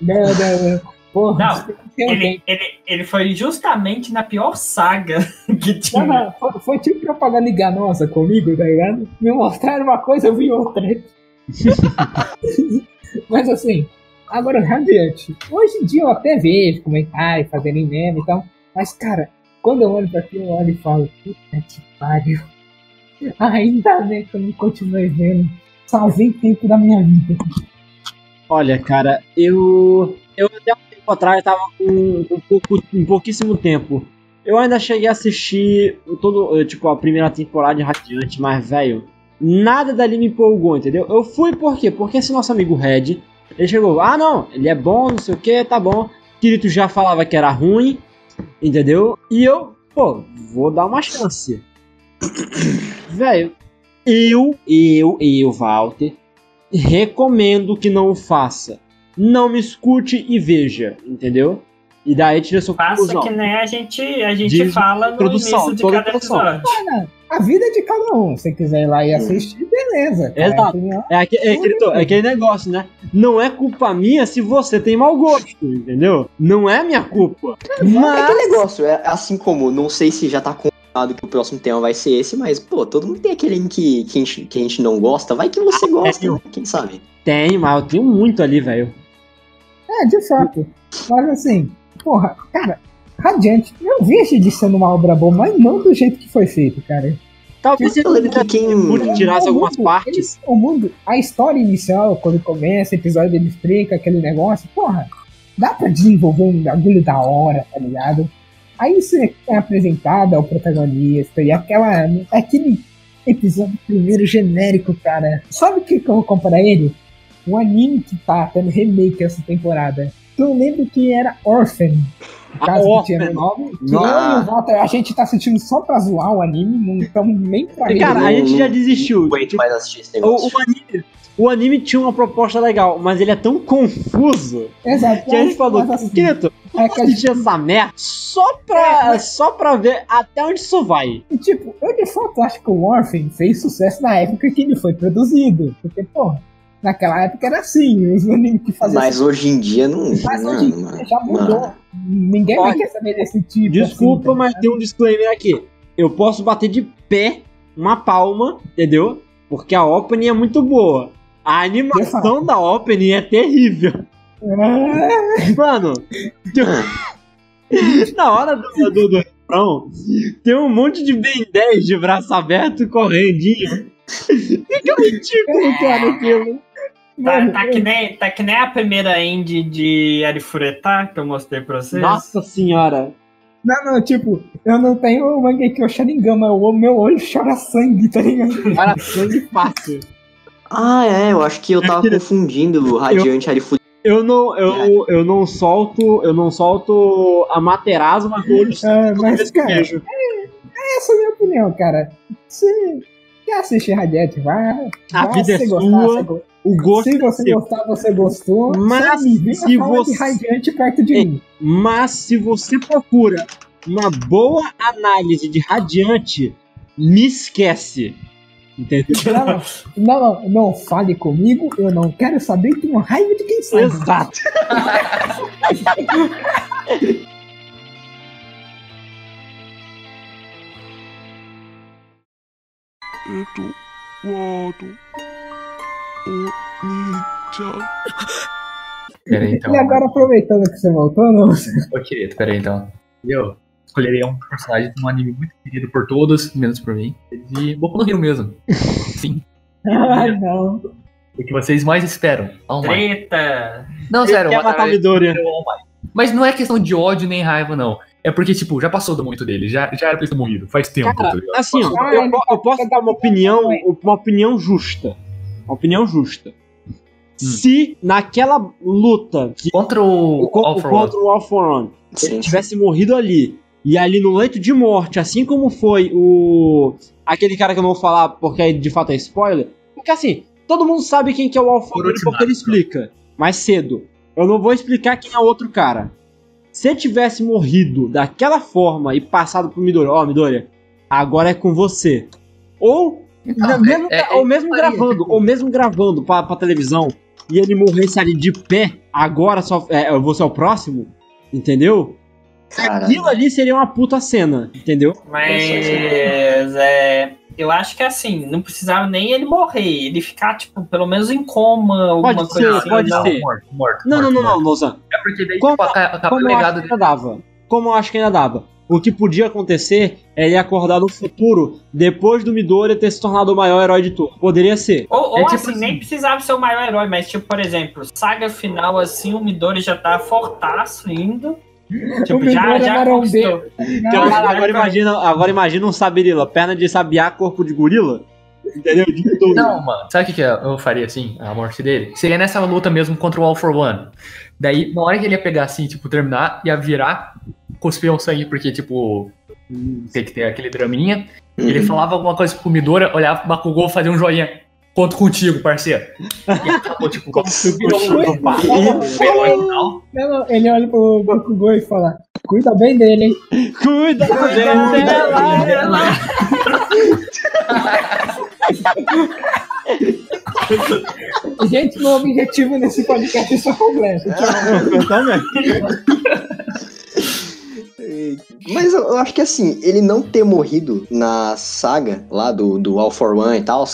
Speaker 3: não, não, não. Porra,
Speaker 2: Não. Ele, ele, ele foi justamente na pior saga que
Speaker 3: Não,
Speaker 2: tinha.
Speaker 3: não, foi, foi tipo propaganda enganosa comigo, tá ligado? Me mostraram uma coisa, eu vi outra. Mas assim, agora adiante. Hoje em dia eu até vejo comentário, fazendo em meme e tal. Mas, cara, quando eu olho pra aquilo, eu olho e falo, puta que pariu. Ainda bem que eu não continuei vendo. Salvei tempo da minha vida.
Speaker 1: Olha, cara, eu. Eu até um tempo atrás tava com um, pouco, um pouquíssimo tempo. Eu ainda cheguei a assistir todo, tipo, a primeira temporada de Radiante, mas, velho, nada dali me empolgou, entendeu? Eu fui por quê? Porque esse nosso amigo Red, ele chegou, ah não, ele é bom, não sei o que, tá bom. Kirito já falava que era ruim, entendeu? E eu, pô, vou dar uma chance. velho, eu, eu, eu, Walter, recomendo que não o faça. Não me escute e veja, entendeu? E daí tira sua
Speaker 2: Passa
Speaker 1: conclusão.
Speaker 2: que nem a gente, a gente fala no
Speaker 1: introdução,
Speaker 2: início de cada
Speaker 1: introdução.
Speaker 2: episódio.
Speaker 3: A vida é de cada um. Se você quiser ir lá e assistir, beleza. cara.
Speaker 1: Exato.
Speaker 3: Opinião-
Speaker 1: É, aque- é aquele, é aquele negócio, né? Não é culpa minha se você tem mau gosto, entendeu? Não é minha culpa.
Speaker 5: É
Speaker 1: Mas.
Speaker 5: aquele negócio, é assim como, não sei se já tá confirmado que o próximo tema vai ser esse, mas, pô, todo mundo tem aquele que, que, a gente, que a gente não gosta, vai que você gosta,
Speaker 1: tenho.
Speaker 5: né? quem sabe?
Speaker 1: Tem, mas eu tenho muito ali, velho.
Speaker 3: É, de fato. Mas assim, porra, cara, Radiante, eu vejo ele sendo uma obra boa, mas não do jeito que foi feito, cara.
Speaker 1: Talvez
Speaker 5: Eu lembro que quem.
Speaker 1: Tirasse algumas
Speaker 3: mundo,
Speaker 1: partes.
Speaker 3: ele- o mundo, a história inicial, quando começa, o episódio ele explica aquele negócio, porra, dá pra desenvolver um bagulho da hora, tá ligado? Aí você é apresentado ao protagonista e aquela. aquele episódio primeiro genérico, cara. Sabe o que, que eu vou comparar ele? Um anime que tá tendo remake essa temporada. Eu lembro que era Orphan.
Speaker 1: A
Speaker 3: Caso que tinha nome. E Walter, a gente tá assistindo só pra zoar o anime, não estamos nem pra
Speaker 1: Cara, a gente já desistiu.
Speaker 5: Não aguento mais assistir esse
Speaker 1: O,
Speaker 5: negócio.
Speaker 1: o anime, o anime tinha uma proposta legal, mas ele é tão confuso
Speaker 3: Exato.
Speaker 1: que a gente falou,
Speaker 3: assim,
Speaker 1: Quieto,
Speaker 3: é que a
Speaker 1: assistir essa merda só pra, só pra ver até onde isso vai.
Speaker 3: E, tipo, eu de fato acho que o Orphan fez sucesso na época que ele foi produzido. Porque, porra, naquela época era assim, os animes que faziam
Speaker 5: Mas hoje em dia não.
Speaker 3: Mas hoje em dia
Speaker 5: mano,
Speaker 3: já mudou.
Speaker 5: mano.
Speaker 3: Ninguém vai
Speaker 1: Olha,
Speaker 3: querer saber desse tipo.
Speaker 1: Desculpa,
Speaker 3: assim,
Speaker 1: mas tem um disclaimer aqui. Eu posso bater de pé uma palma, entendeu? Porque a opening é muito boa. A animação da opening é terrível. Mano, na hora do, do, do refrão, tem um monte de Ben 10 de braço aberto correndinho. Fica ridículo,
Speaker 3: não quero aquilo.
Speaker 2: Tá, tá que nem, tá que nem a primeira indie de Arifureta que eu mostrei pra vocês.
Speaker 1: Nossa senhora.
Speaker 3: Não, não, tipo, eu não tenho o Mangekyo é Sharingan, mas o meu olho chora sangue, tá ligado?
Speaker 1: Cara, sangue fácil.
Speaker 5: Ah, é, eu acho que eu tava confundindo o Radiante Arifu.
Speaker 1: Eu não, eu, eu não solto, eu não solto a Materazzo, mas o olho toda
Speaker 3: mas, cara,
Speaker 1: vejo.
Speaker 3: essa é a minha opinião, cara. Se quer assistir Radiante, vai.
Speaker 1: A
Speaker 3: vai,
Speaker 1: vida é
Speaker 3: gostar,
Speaker 1: sua, O gosto
Speaker 3: Se
Speaker 1: é
Speaker 3: você
Speaker 1: seu.
Speaker 3: gostar, você gostou.
Speaker 1: Mas
Speaker 3: venha
Speaker 1: se você-
Speaker 3: de Radiante perto de
Speaker 1: Ei.
Speaker 3: mim.
Speaker 1: Mas se você procura uma boa análise de Radiante, me esquece. Entendeu?
Speaker 3: Não, não, não, fale comigo, eu não quero saber, tenho raiva de quem sabe.
Speaker 1: Exato.
Speaker 4: Pera aí, então.
Speaker 3: E agora, aproveitando que você voltou, não?
Speaker 4: Ô, querido, pera aí, então. Eu escolheria um personagem de um anime muito querido por todos, menos por mim. De Boku no Hero mesmo. Sim.
Speaker 3: Ai, não.
Speaker 4: O que vocês mais esperam. Might.
Speaker 2: Treta!
Speaker 4: Não, sério,
Speaker 1: Quer matar Midoriya.
Speaker 4: Mas não é questão de ódio nem raiva, não. É porque, tipo, já passou do muito dele. Já, já era pra ele ter morrido. Faz tempo,
Speaker 1: Cara,
Speaker 4: tá
Speaker 1: assim, eu, eu posso dar uma opinião, uma opinião justa. Uma opinião justa. Se naquela luta que
Speaker 4: Contra o,
Speaker 1: o,
Speaker 4: All
Speaker 1: o
Speaker 4: for One.
Speaker 1: contra o All for One, se ele tivesse morrido ali, e ali no leito de morte, assim como foi o. aquele cara que eu não vou falar porque aí de fato é spoiler, porque assim, todo mundo sabe quem que é o All for One porque ele explica mais cedo. Eu não vou explicar quem é o outro cara. Se ele tivesse morrido daquela forma e passado pro Midori, ó, Midori, agora é com você. Ou, na- mesmo,
Speaker 4: é- é-
Speaker 1: ou mesmo
Speaker 4: faria,
Speaker 1: gravando, ou mesmo gravando pra, pra televisão, e ele morresse ali de pé, agora só é, você é o próximo, entendeu?
Speaker 5: Caralho.
Speaker 1: Aquilo ali seria uma puta cena, entendeu?
Speaker 2: Mas é, eu acho que assim, não precisava nem ele morrer, ele ficar, tipo, pelo menos em coma, alguma
Speaker 1: Pode
Speaker 2: coisa
Speaker 1: ser,
Speaker 2: assim.
Speaker 1: pode
Speaker 2: não.
Speaker 1: ser.
Speaker 4: Morto, morto.
Speaker 1: Não, não,
Speaker 4: morto,
Speaker 1: não, não,
Speaker 4: morto.
Speaker 1: Nozan.
Speaker 4: É porque daí
Speaker 1: Como-
Speaker 4: tipo, acaba
Speaker 1: Como eu acho que ainda dava. Como eu acho que ainda dava. O que podia acontecer é ele acordar no futuro depois do Midori ter se tornado o maior herói de todos. Poderia ser.
Speaker 2: Ou, ou
Speaker 4: É tipo
Speaker 2: assim,
Speaker 4: assim-
Speaker 2: nem precisava ser o maior herói, mas tipo, por exemplo, saga final assim, o Midori já tá fortaço indo. Tipo, já,
Speaker 3: é
Speaker 2: já conquistou.
Speaker 1: Então, agora, imagina, agora imagina um sabirila, perna de sabiá, corpo de gorila. Entendeu? De tudo.
Speaker 4: Não, mano. Sabe o que, que eu faria assim, a morte dele? Seria nessa luta mesmo contra o All for One. Daí, na hora que ele ia pegar assim, tipo, terminar, ia virar, cuspir um sangue, porque, tipo, tem que ter aquele draminha.
Speaker 5: Uhum.
Speaker 4: Ele falava alguma coisa pro Midori, olhava pro Bakugou, fazia um joinha. Conto contigo, parceiro. E acabou, tipo, virou um.
Speaker 3: Não, não, ele olha pro Bakugou e fala: Cuida bem dele, hein?
Speaker 1: Cuida dela.
Speaker 3: Gente, meu objetivo nesse podcast é só completo.
Speaker 1: Eu também.
Speaker 5: Mas eu, eu acho que assim, ele não ter morrido na saga lá do, do All for One e tal,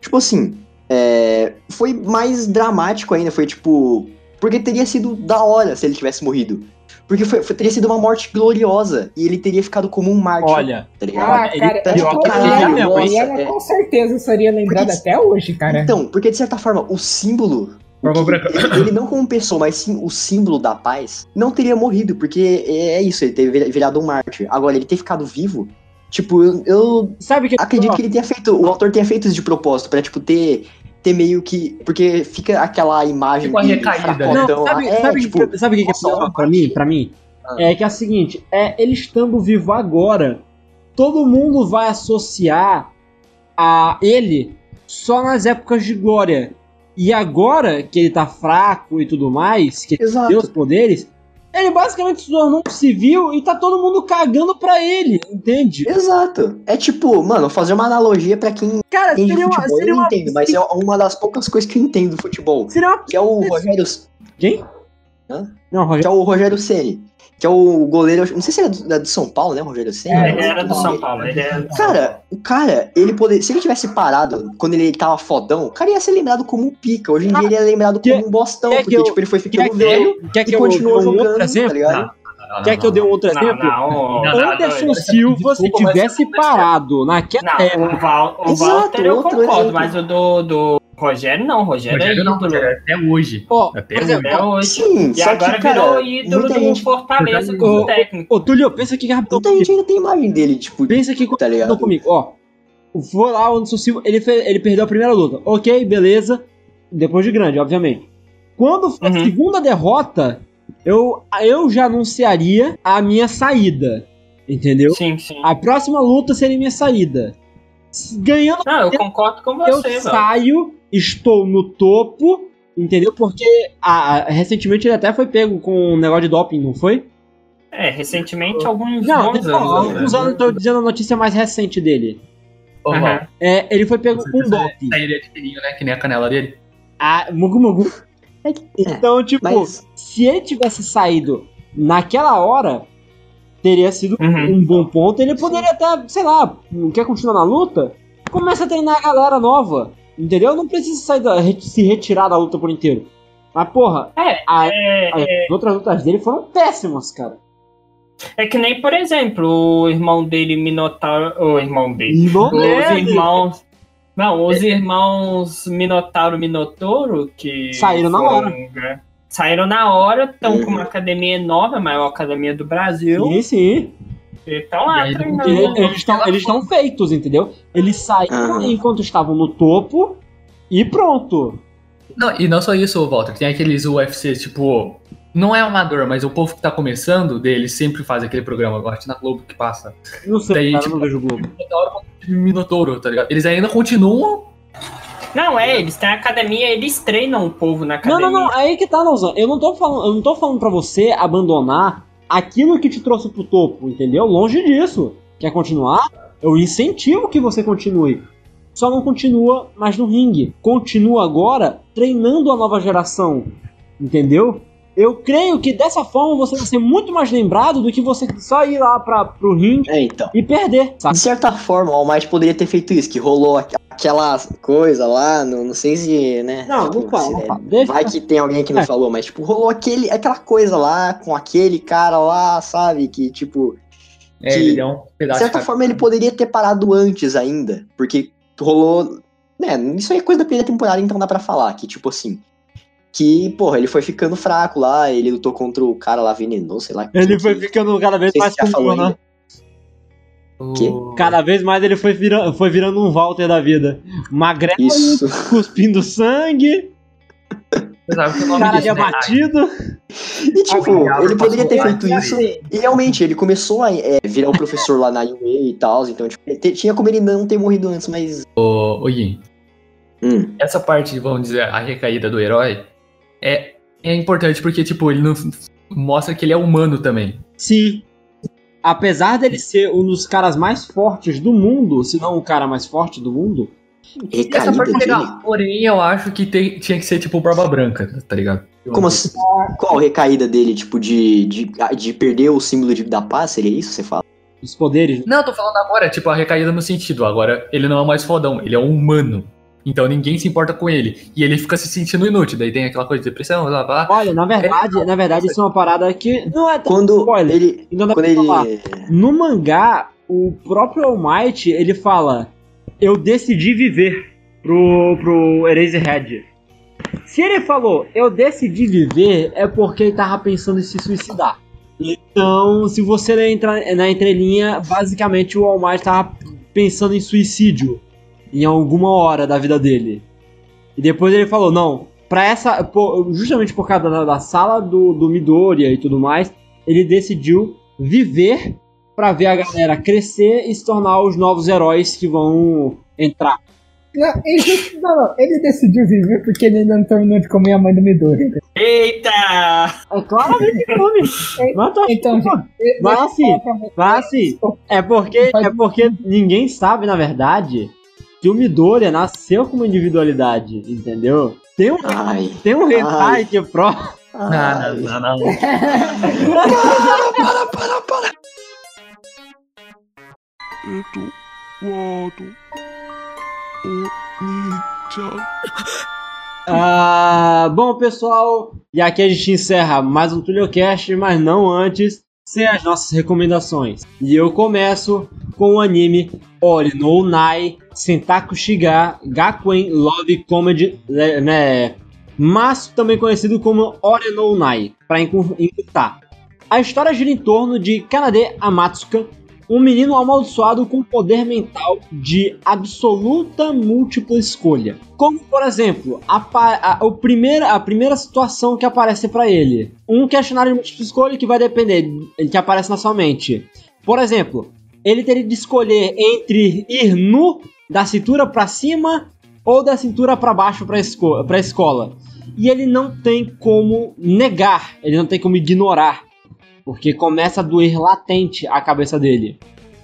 Speaker 5: tipo assim, é, foi mais dramático ainda, foi tipo. Porque teria sido da hora se ele tivesse morrido. Porque foi, foi- teria sido uma morte gloriosa e ele teria ficado como um mártir,
Speaker 1: Olha,
Speaker 5: tá ligado?
Speaker 3: Ah,
Speaker 1: ele
Speaker 3: cara,
Speaker 5: tá tipo, caralho,
Speaker 3: eu-
Speaker 5: nossa,
Speaker 3: Eliana
Speaker 5: é.
Speaker 3: com certeza seria lembrada
Speaker 5: Porque-
Speaker 3: até hoje, cara.
Speaker 5: Então, porque de certa forma, o símbolo.
Speaker 4: Branca.
Speaker 5: ele não como pessoa, mas sim o símbolo da paz, não teria morrido, porque é isso, ele teria virado um mártir. Agora, ele ter ficado vivo, tipo, eu, eu
Speaker 1: sabe que
Speaker 5: acredito que ele tenha feito, o autor tenha feito isso de propósito, pra, tipo, ter, ter meio que. Porque fica aquela imagem
Speaker 4: Tipo a recaída, né?
Speaker 1: Não, sabe,
Speaker 5: é,
Speaker 1: sabe,
Speaker 5: tipo,
Speaker 1: que, sabe o que, que é pior pra mim? Pra mim?
Speaker 5: Ah.
Speaker 1: É que é o seguinte, é, ele estando vivo agora, todo mundo vai associar a ele só nas épocas de glória. E agora que ele tá fraco e tudo mais, que ele
Speaker 5: Exato.
Speaker 1: tem os poderes, ele basicamente se tornou um civil e tá todo mundo cagando pra ele, entende?
Speaker 5: Exato. É tipo, mano, fazer uma analogia pra quem
Speaker 1: Cara,
Speaker 5: entende
Speaker 1: seria uma.
Speaker 5: futebol.
Speaker 1: Seria
Speaker 5: eu não
Speaker 1: uma,
Speaker 5: entendo, mas é uma das poucas coisas que eu entendo do futebol.
Speaker 1: seria uma.
Speaker 5: Que é o Rogério
Speaker 1: Quem?
Speaker 5: Hã?
Speaker 1: Não,
Speaker 5: que
Speaker 1: Rogério.
Speaker 5: é o Rogério Ceni, que é o goleiro, não sei se ele é do, do São Paulo, né, Rogério Ceni?
Speaker 2: É, ele era do São Paulo. Ele era
Speaker 5: Cara, o cara, ele poder, se ele tivesse parado quando ele tava fodão, o cara ia ser lembrado como um pica. Hoje em dia ele é lembrado como um bostão, porque
Speaker 1: eu-
Speaker 5: tipo, ele foi ficando
Speaker 1: que
Speaker 5: velho
Speaker 1: eu, quer que
Speaker 5: e
Speaker 1: eu
Speaker 5: continuou
Speaker 1: dê um
Speaker 5: jogando,
Speaker 1: outro exemplo?
Speaker 5: tá ligado?
Speaker 1: Quer que eu dê um outro
Speaker 2: Não,
Speaker 1: exemplo?
Speaker 2: não,
Speaker 4: Não, não,
Speaker 1: Anderson
Speaker 2: não,
Speaker 1: Silva, se tivesse
Speaker 4: não
Speaker 1: parado naquela
Speaker 2: Não,
Speaker 1: época.
Speaker 2: o, Val, o
Speaker 5: Exato,
Speaker 2: Walter eu
Speaker 5: outro
Speaker 2: concordo,
Speaker 5: exemplo.
Speaker 2: mas o do, do Rogério não, Rogério,
Speaker 4: Rogério
Speaker 2: é
Speaker 4: não,
Speaker 2: ídolo.
Speaker 4: Rogério, até hoje.
Speaker 1: Ó,
Speaker 4: Até
Speaker 1: exemplo,
Speaker 2: Até hoje.
Speaker 5: Sim,
Speaker 2: E
Speaker 5: só
Speaker 2: agora
Speaker 5: que, cara,
Speaker 2: virou ídolo
Speaker 5: muita
Speaker 2: do
Speaker 5: gente,
Speaker 2: Fortaleza
Speaker 1: Ô,
Speaker 2: como técnico.
Speaker 1: Ô, Túlio, pensa aqui rapidão
Speaker 5: muita gente ainda tem imagem dele, tipo,
Speaker 1: Pensa aqui
Speaker 5: tá ligado?
Speaker 1: comigo. Ó, foi lá o Anderson Silva, ele, fe- ele perdeu a primeira luta. Ok, beleza. Depois de grande, obviamente. Quando for a
Speaker 2: Uhum.
Speaker 1: segunda derrota, eu, eu já anunciaria a minha saída. Entendeu?
Speaker 2: Sim, sim.
Speaker 1: A próxima luta seria minha saída. Ganhando
Speaker 2: Não, eu concordo com
Speaker 1: eu
Speaker 2: você, velho.
Speaker 1: saio, estou no topo, entendeu? Porque ah, ah, recentemente ele até foi pego com um negócio de doping, não foi?
Speaker 2: É, recentemente, alguns
Speaker 1: Não,
Speaker 2: bons
Speaker 1: não,
Speaker 2: anos. né?
Speaker 1: alguns anos, tô dizendo a notícia mais recente dele.
Speaker 4: Val,
Speaker 1: É, ele foi pego com doping.
Speaker 4: Sairia de fininho, né? Que nem a canela dele.
Speaker 1: Ah, mugu mugu. Então, tipo,
Speaker 5: Mas,
Speaker 1: se ele tivesse saído naquela hora, teria sido
Speaker 2: Uhum.
Speaker 1: um bom ponto. Ele poderia até, sei lá, quer continuar na luta? Começa a treinar a galera nova. Entendeu? Não precisa sair da, se retirar da luta por inteiro. Mas, porra,
Speaker 2: É,
Speaker 1: a-
Speaker 2: é,
Speaker 1: as outras lutas dele foram péssimas, cara.
Speaker 2: é que nem, por exemplo, o irmão dele, Minotauro. O irmão dele.
Speaker 1: Irmão
Speaker 2: Os
Speaker 1: dele.
Speaker 2: irmãos. Não, os irmãos Minotauro e Minotouro, que.
Speaker 1: Saíram na hora.
Speaker 2: né, Saíram na hora, estão com
Speaker 5: Uhum.
Speaker 2: uma academia enorme, a maior academia do Brasil.
Speaker 1: Sim, sim.
Speaker 2: E estão lá
Speaker 4: E aí,
Speaker 2: treinando.
Speaker 1: Ele- Eles estão eles estão feitos, entendeu? Eles saíram enquanto estavam no topo e pronto.
Speaker 4: Não, e não só isso, Walter. Tem aqueles UFC, tipo. Não é amador, mas o povo que tá começando dele sempre faz aquele programa agora, na Globo que passa.
Speaker 1: Não sei,
Speaker 4: Daí,
Speaker 1: cara,
Speaker 4: tipo,
Speaker 1: eu não vejo o Globo.
Speaker 4: Da hora quando tem Minotouro, tá ligado? Eles ainda continuam.
Speaker 2: Não, é, eles têm academia, eles treinam o povo na
Speaker 1: Não,
Speaker 2: academia.
Speaker 1: não, não, aí que tá, Nozan. Eu não tô falando, eu não tô falando pra você abandonar aquilo que te trouxe pro topo, entendeu? Longe disso. Quer continuar? Eu incentivo que você continue. Só não continua mais no ringue. Continua agora treinando a nova geração. Entendeu? Eu creio que dessa forma você vai ser muito mais lembrado do que você só ir lá pra, pro ringue
Speaker 5: É, então.
Speaker 1: e perder. Sabe?
Speaker 5: De certa forma, o All Might poderia ter feito isso, que rolou aqu- aquela coisa lá, não, não sei se, né?
Speaker 1: Não,
Speaker 5: tipo,
Speaker 1: não fala,
Speaker 5: se
Speaker 1: não
Speaker 5: é-
Speaker 1: fala. Deixa-
Speaker 5: Vai que tem alguém que não
Speaker 1: É.
Speaker 5: falou, mas tipo, rolou aquele, aquela coisa lá com aquele cara lá, sabe? Que, tipo,
Speaker 4: É,
Speaker 5: Que,
Speaker 4: ele é um
Speaker 5: de
Speaker 4: pedaço
Speaker 5: certa
Speaker 4: de
Speaker 5: forma ele poderia ter parado antes ainda, porque rolou. Né, isso aí é coisa da primeira temporada, então dá pra falar, que tipo assim. Que, porra, ele foi ficando fraco lá, ele lutou contra o cara lá venenoso, sei lá.
Speaker 1: Ele
Speaker 5: quem
Speaker 1: foi
Speaker 5: que-
Speaker 1: ficando cada vez mais comum, né?
Speaker 5: Que?
Speaker 1: Cada vez mais ele foi, vira, foi virando um Walter da vida. Magrelo,
Speaker 5: Isso.
Speaker 1: cuspindo sangue, cara de
Speaker 4: né?
Speaker 1: abatido.
Speaker 5: E tipo, ele poderia ter feito isso. E realmente, ele começou a é, virar o professor lá na UA e tal, então, tipo, te- tinha como ele não ter morrido antes, mas.
Speaker 4: Ô, ô Yin,
Speaker 5: Hum,
Speaker 4: essa parte, vamos dizer, a recaída do herói é, é importante porque, tipo, ele não mostra que ele é humano também.
Speaker 1: Sim. Apesar dele ser um dos caras mais fortes do mundo, se não o cara mais forte do mundo,
Speaker 4: E essa parte é
Speaker 5: dele.
Speaker 4: legal. Porém, eu acho que tem- tinha que ser, tipo, Barba Branca, tá ligado?
Speaker 5: Como assim? Qual a recaída dele, tipo, de, de, de perder o símbolo de- da paz? Seria isso que você fala?
Speaker 1: os poderes.
Speaker 4: Não, eu tô falando agora, tipo, a recaída no sentido. Agora, ele não é mais fodão, ele é um humano. Então ninguém se importa com ele. E ele fica se sentindo inútil. Daí tem aquela coisa de depressão, blá blá. blá.
Speaker 1: Olha, na verdade, na verdade, isso é uma parada que não é tão
Speaker 5: Quando
Speaker 1: spoiler.
Speaker 5: ele.
Speaker 1: Então dá
Speaker 5: Quando
Speaker 1: pra
Speaker 5: ele.
Speaker 1: falar. No mangá, o próprio All Might, ele fala: Eu decidi viver pro, pro Eraserhead. Se ele falou, eu decidi viver, é porque ele tava pensando em se suicidar. Então, se você ler entra- na entrelinha, basicamente o All Might tava pensando em suicídio em alguma hora da vida dele. E depois ele falou, não, pra essa. pô, justamente por causa da, da sala do, do Midoriya e tudo mais, ele decidiu viver pra ver a galera crescer e se tornar os novos heróis que vão entrar.
Speaker 3: Não, ele, não, não, ele decidiu viver porque ele ainda não terminou de comer a mãe do Midori.
Speaker 2: Eita!
Speaker 1: É claramente come. Mas tá
Speaker 3: Então, deixa eu
Speaker 1: assim, mas assim, é porque, é porque ninguém sabe, na verdade, que o Midoriya nasceu com uma individualidade, entendeu? Tem um,
Speaker 5: Ai.
Speaker 1: tem um hentai que pro...
Speaker 4: Não, não, não, não.
Speaker 1: Ah, bom, pessoal, e aqui a gente encerra mais um TulioCast, mas não antes, sem as nossas recomendações. E eu começo com o anime Ori no Nai Sentaku Shiga Gakuen Love Comedy, né, né, mas também conhecido como Ori no Nai, para encurtar. A história gira em torno de Kanade Amatsuka, um menino amaldiçoado com poder mental de absoluta múltipla escolha. Como, por exemplo, a, a- o primeira, a primeira situação que aparece pra ele. Um questionário de múltipla escolha que vai depender, que aparece na sua mente. Por exemplo, ele teria de escolher entre ir nu da cintura pra cima ou da cintura pra baixo pra, esco pra escola. E ele não tem como negar, ele não tem como ignorar porque começa a doer latente a cabeça dele.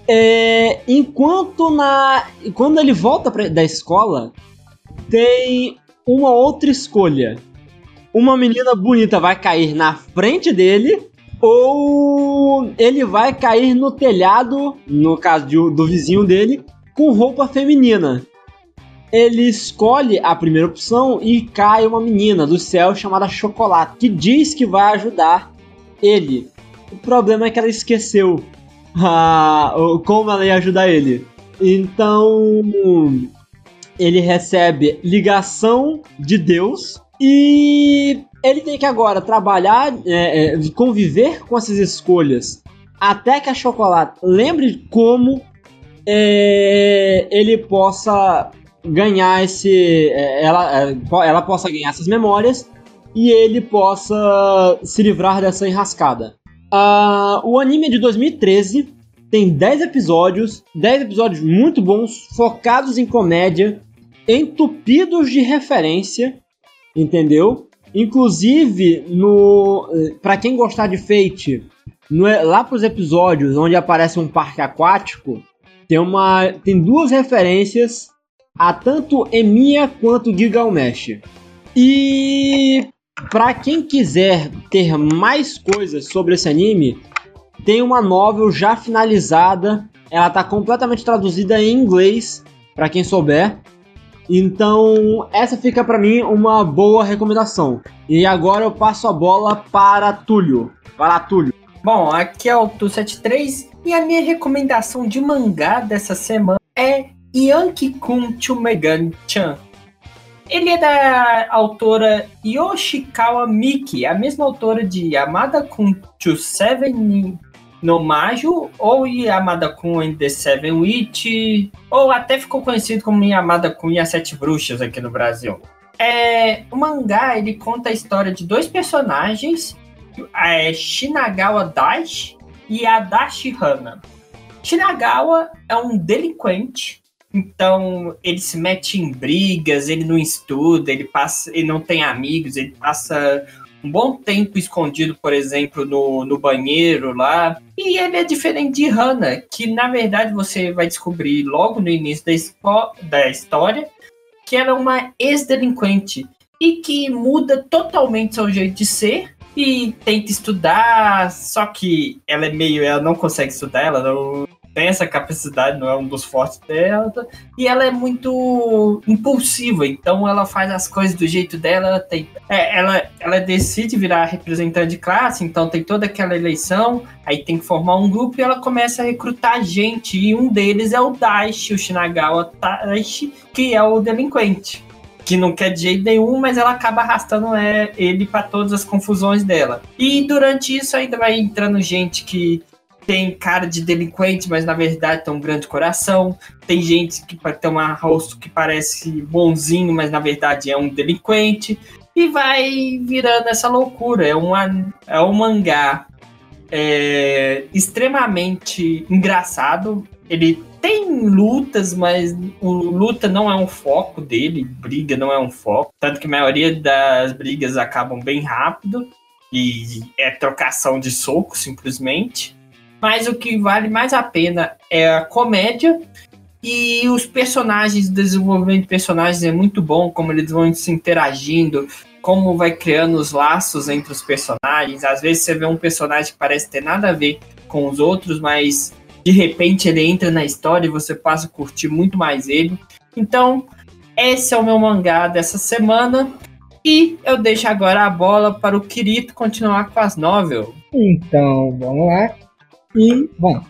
Speaker 1: É, enquanto na quando ele volta pra, da escola, tem uma outra escolha. Uma menina bonita vai cair na frente dele ou ele vai cair no telhado, no caso de- do vizinho dele, com roupa feminina. Ele escolhe a primeira opção e cai uma menina do céu chamada Chocolate, que diz que vai ajudar ele. O problema é que ela esqueceu o- como ela ia ajudar ele. Então ele recebe ligação de Deus e ele tem que agora trabalhar, é, é, conviver com essas escolhas até que a Chocolate lembre como é, ele possa ganhar esse. é, Ela, é, ela possa ganhar essas memórias e ele possa se livrar dessa enrascada. Ah, o anime é de 2013, tem 10 episódios, 10 episódios muito bons, focados em comédia, entupidos de referência, entendeu? Inclusive, no para quem gostar de Fate, no- lá pros episódios onde aparece um parque aquático, tem uma tem duas referências a tanto Emiya quanto Gilgamesh. E para quem quiser ter mais coisas sobre esse anime, tem uma novel já finalizada. Ela tá completamente traduzida em inglês, para quem souber. Então, essa fica para mim uma boa recomendação. E agora eu passo a bola para Túlio. Para Túlio.
Speaker 2: Bom, aqui é o Tu73 e a minha recomendação de mangá dessa semana é Yankee-kun Chumegan-chan. Ele é da autora Yoshikawa Miki, a mesma autora de Yamada-kun to Seven no Majo, ou Yamada-kun and the Seven Witch, ou até ficou conhecido como Yamada-kun e as Sete Bruxas aqui no Brasil. É, o mangá ele conta a história de dois personagens é Shinagawa Dashi e a Dashi Hana. Shinagawa é um delinquente, então ele se mete em brigas, ele não estuda, ele passa, ele não tem amigos, ele passa um bom tempo escondido, por exemplo, no, no banheiro lá. E ele é diferente de Hana, que na verdade você vai descobrir logo no início da, da história que ela é uma ex-delinquente e que muda totalmente seu jeito de ser e tenta estudar, só que ela é meio, ela não consegue estudar, ela não tem essa capacidade, não é um dos fortes dela, e ela é muito impulsiva, então ela faz as coisas do jeito dela, ela tem, é, ela, ela decide virar representante de classe, então tem toda aquela eleição, aí tem que formar um grupo e ela começa a recrutar gente, e um deles é o Daishi, o Shinagawa Daishi, que é o delinquente que não quer de jeito nenhum, mas ela acaba arrastando é, ele para todas as confusões dela. E durante isso ainda vai entrando gente que tem cara de delinquente, mas na verdade tem um grande coração. Tem gente que tem um rosto que parece bonzinho, mas na verdade é um delinquente. E vai virando essa loucura. É, uma, é um mangá é, extremamente engraçado. Ele tem lutas, mas o luta não é um foco dele, briga não é um foco. Tanto que a maioria das brigas acabam bem rápido e é trocação de soco, simplesmente. Mas o que vale mais a pena é a comédia e os personagens, o desenvolvimento de personagens é muito bom, como eles vão se interagindo, como vai criando os laços entre os personagens. Às vezes você vê um personagem que parece ter nada a ver com os outros, mas de repente ele entra na história e você passa a curtir muito mais ele. Então, esse é o meu mangá dessa semana. E eu deixo agora a bola para o Kirito continuar com as novel.
Speaker 3: Então, vamos lá. E, bom,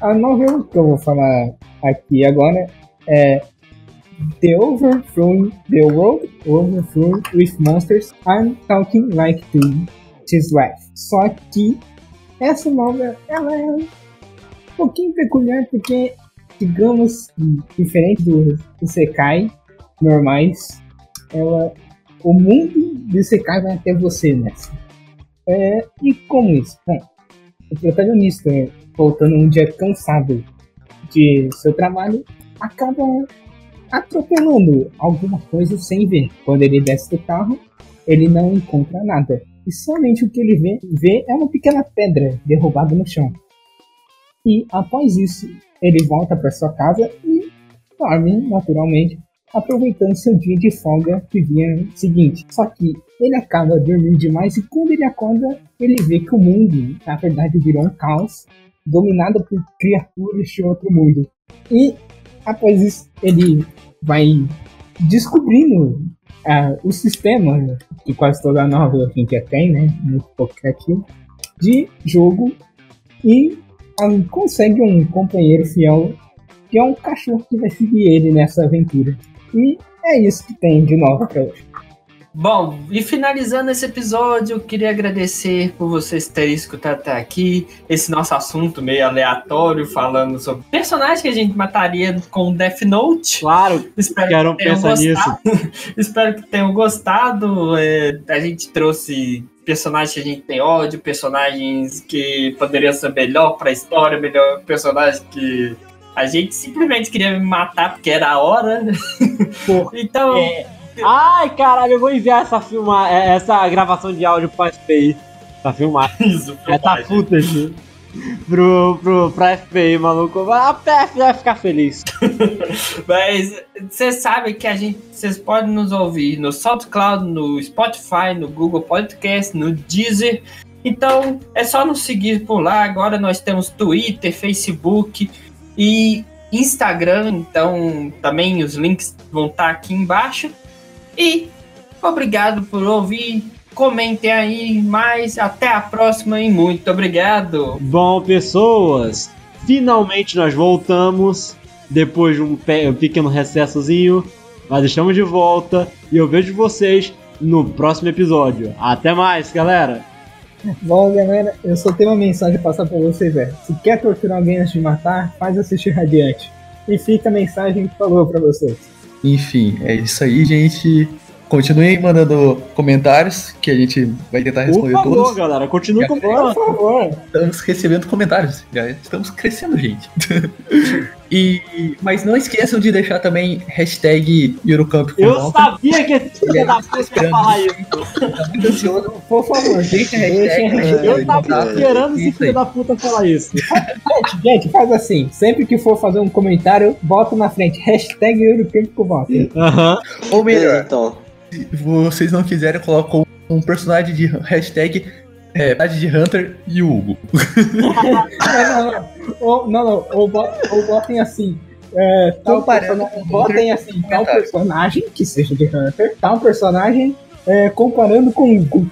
Speaker 3: a novel que eu vou falar aqui agora é The Overthrown the World Overthrown with Monsters I'm Talking Like to His Wife. Só que essa novel ela é um pouquinho peculiar porque, digamos, diferente do Isekai normais, ela, o mundo do Isekai vai até você nessa. É, e como isso? Bom, o protagonista, voltando um dia cansado de seu trabalho, acaba atropelando alguma coisa sem ver. Quando ele desce do carro, ele não encontra nada. E somente o que ele vê, vê é uma pequena pedra derrubada no chão. E após isso, ele volta para sua casa e dorme naturalmente, aproveitando seu dia de folga que vinha seguinte. Só que ele acaba dormindo demais e quando ele acorda, ele vê que o mundo, na verdade, virou um caos, dominado por criaturas de outro mundo. E após isso, ele vai descobrindo ah, o sistema que quase toda novela assim, que tem, né? Muito pouco criativo, de jogo e ah, consegue um companheiro fiel que é um cachorro que vai seguir ele nessa aventura. E é isso que tem de novo pra hoje.
Speaker 2: Bom, e finalizando esse episódio, eu queria agradecer por vocês terem escutado até aqui esse nosso assunto meio aleatório, falando sobre personagem que a gente mataria com Death Note.
Speaker 1: Claro,
Speaker 2: Espero
Speaker 1: quero
Speaker 2: que
Speaker 1: pensar nisso.
Speaker 2: gostado. Espero que tenham gostado. É, a gente trouxe personagens que a gente tem ódio, personagens que poderiam ser melhor pra história, melhor personagem que a gente simplesmente queria matar porque era a hora. então,
Speaker 1: É. Ai, caralho, eu vou enviar essa filma, é, essa gravação de áudio pra FPI. Pra filmar.
Speaker 2: isso,
Speaker 1: Essa
Speaker 2: filmagem.
Speaker 1: footage. Pro, pro, pra FPI, maluco. A PF vai ficar feliz.
Speaker 2: Mas vocês sabem que a gente, vocês podem nos ouvir no SoundCloud, no Spotify, no Google Podcast, no Deezer. Então é só nos seguir por lá. Agora nós temos Twitter, Facebook e Instagram. Então também os links vão estar aqui embaixo. E obrigado por ouvir. Comentem aí mais. Até a próxima e muito obrigado.
Speaker 1: Bom, pessoas, finalmente nós voltamos. Depois de um, pe- um pequeno recessozinho. Mas estamos de volta. E eu vejo vocês no próximo episódio. Até mais, galera.
Speaker 3: Bom, galera, eu só tenho uma mensagem a passar pra vocês, velho. Se quer torturar alguém antes de matar, faz assistir Radiante. E fica a mensagem que falou pra vocês.
Speaker 4: Enfim, é isso aí, gente. Continuem mandando comentários que a gente vai tentar
Speaker 1: Por
Speaker 4: responder
Speaker 1: favor,
Speaker 4: todos.
Speaker 1: galera, continue
Speaker 4: Já
Speaker 3: Por favor.
Speaker 4: Estamos recebendo comentários. Já estamos crescendo, gente. e, mas não esqueçam de deixar também hashtag Eurocamp com
Speaker 1: Eu
Speaker 4: volta.
Speaker 1: sabia que esse filho da puta ia falar isso.
Speaker 4: Tá muito ansioso.
Speaker 3: Por favor,
Speaker 4: Deixa a
Speaker 3: deixa
Speaker 4: hashtag.
Speaker 1: Eu tava esperando esse filho da puta falar isso.
Speaker 3: Gente, gente, faz assim. Sempre que for fazer um comentário, bota na frente. Hashtag Eurocamp com voto.
Speaker 1: Aham.
Speaker 4: Ou melhor,
Speaker 5: então.
Speaker 4: se vocês não quiserem, colocam um personagem de hashtag é, personagem de Hunter e o Hugo.
Speaker 3: Não, não, não. Ou, não, não. Ou, ou botem assim. É, tal
Speaker 4: Comparando
Speaker 3: persona-
Speaker 4: com
Speaker 3: botem assim, tal personagem, que seja de Hunter, tal personagem é, comparando com o Gu.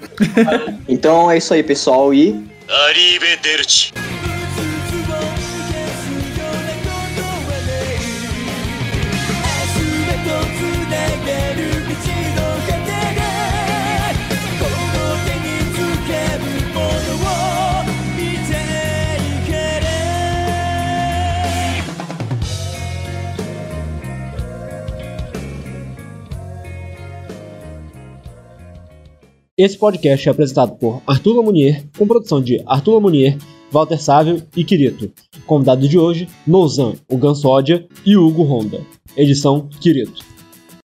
Speaker 5: Então é isso aí, pessoal. E
Speaker 6: ア
Speaker 1: Esse podcast é apresentado por Arthur Lamounier, com produção de Arthur Lamounier, Walter Sávio e Quirito. Convidado de hoje, Nozan, o Gansódia e Hugo Honda. Edição Quirito.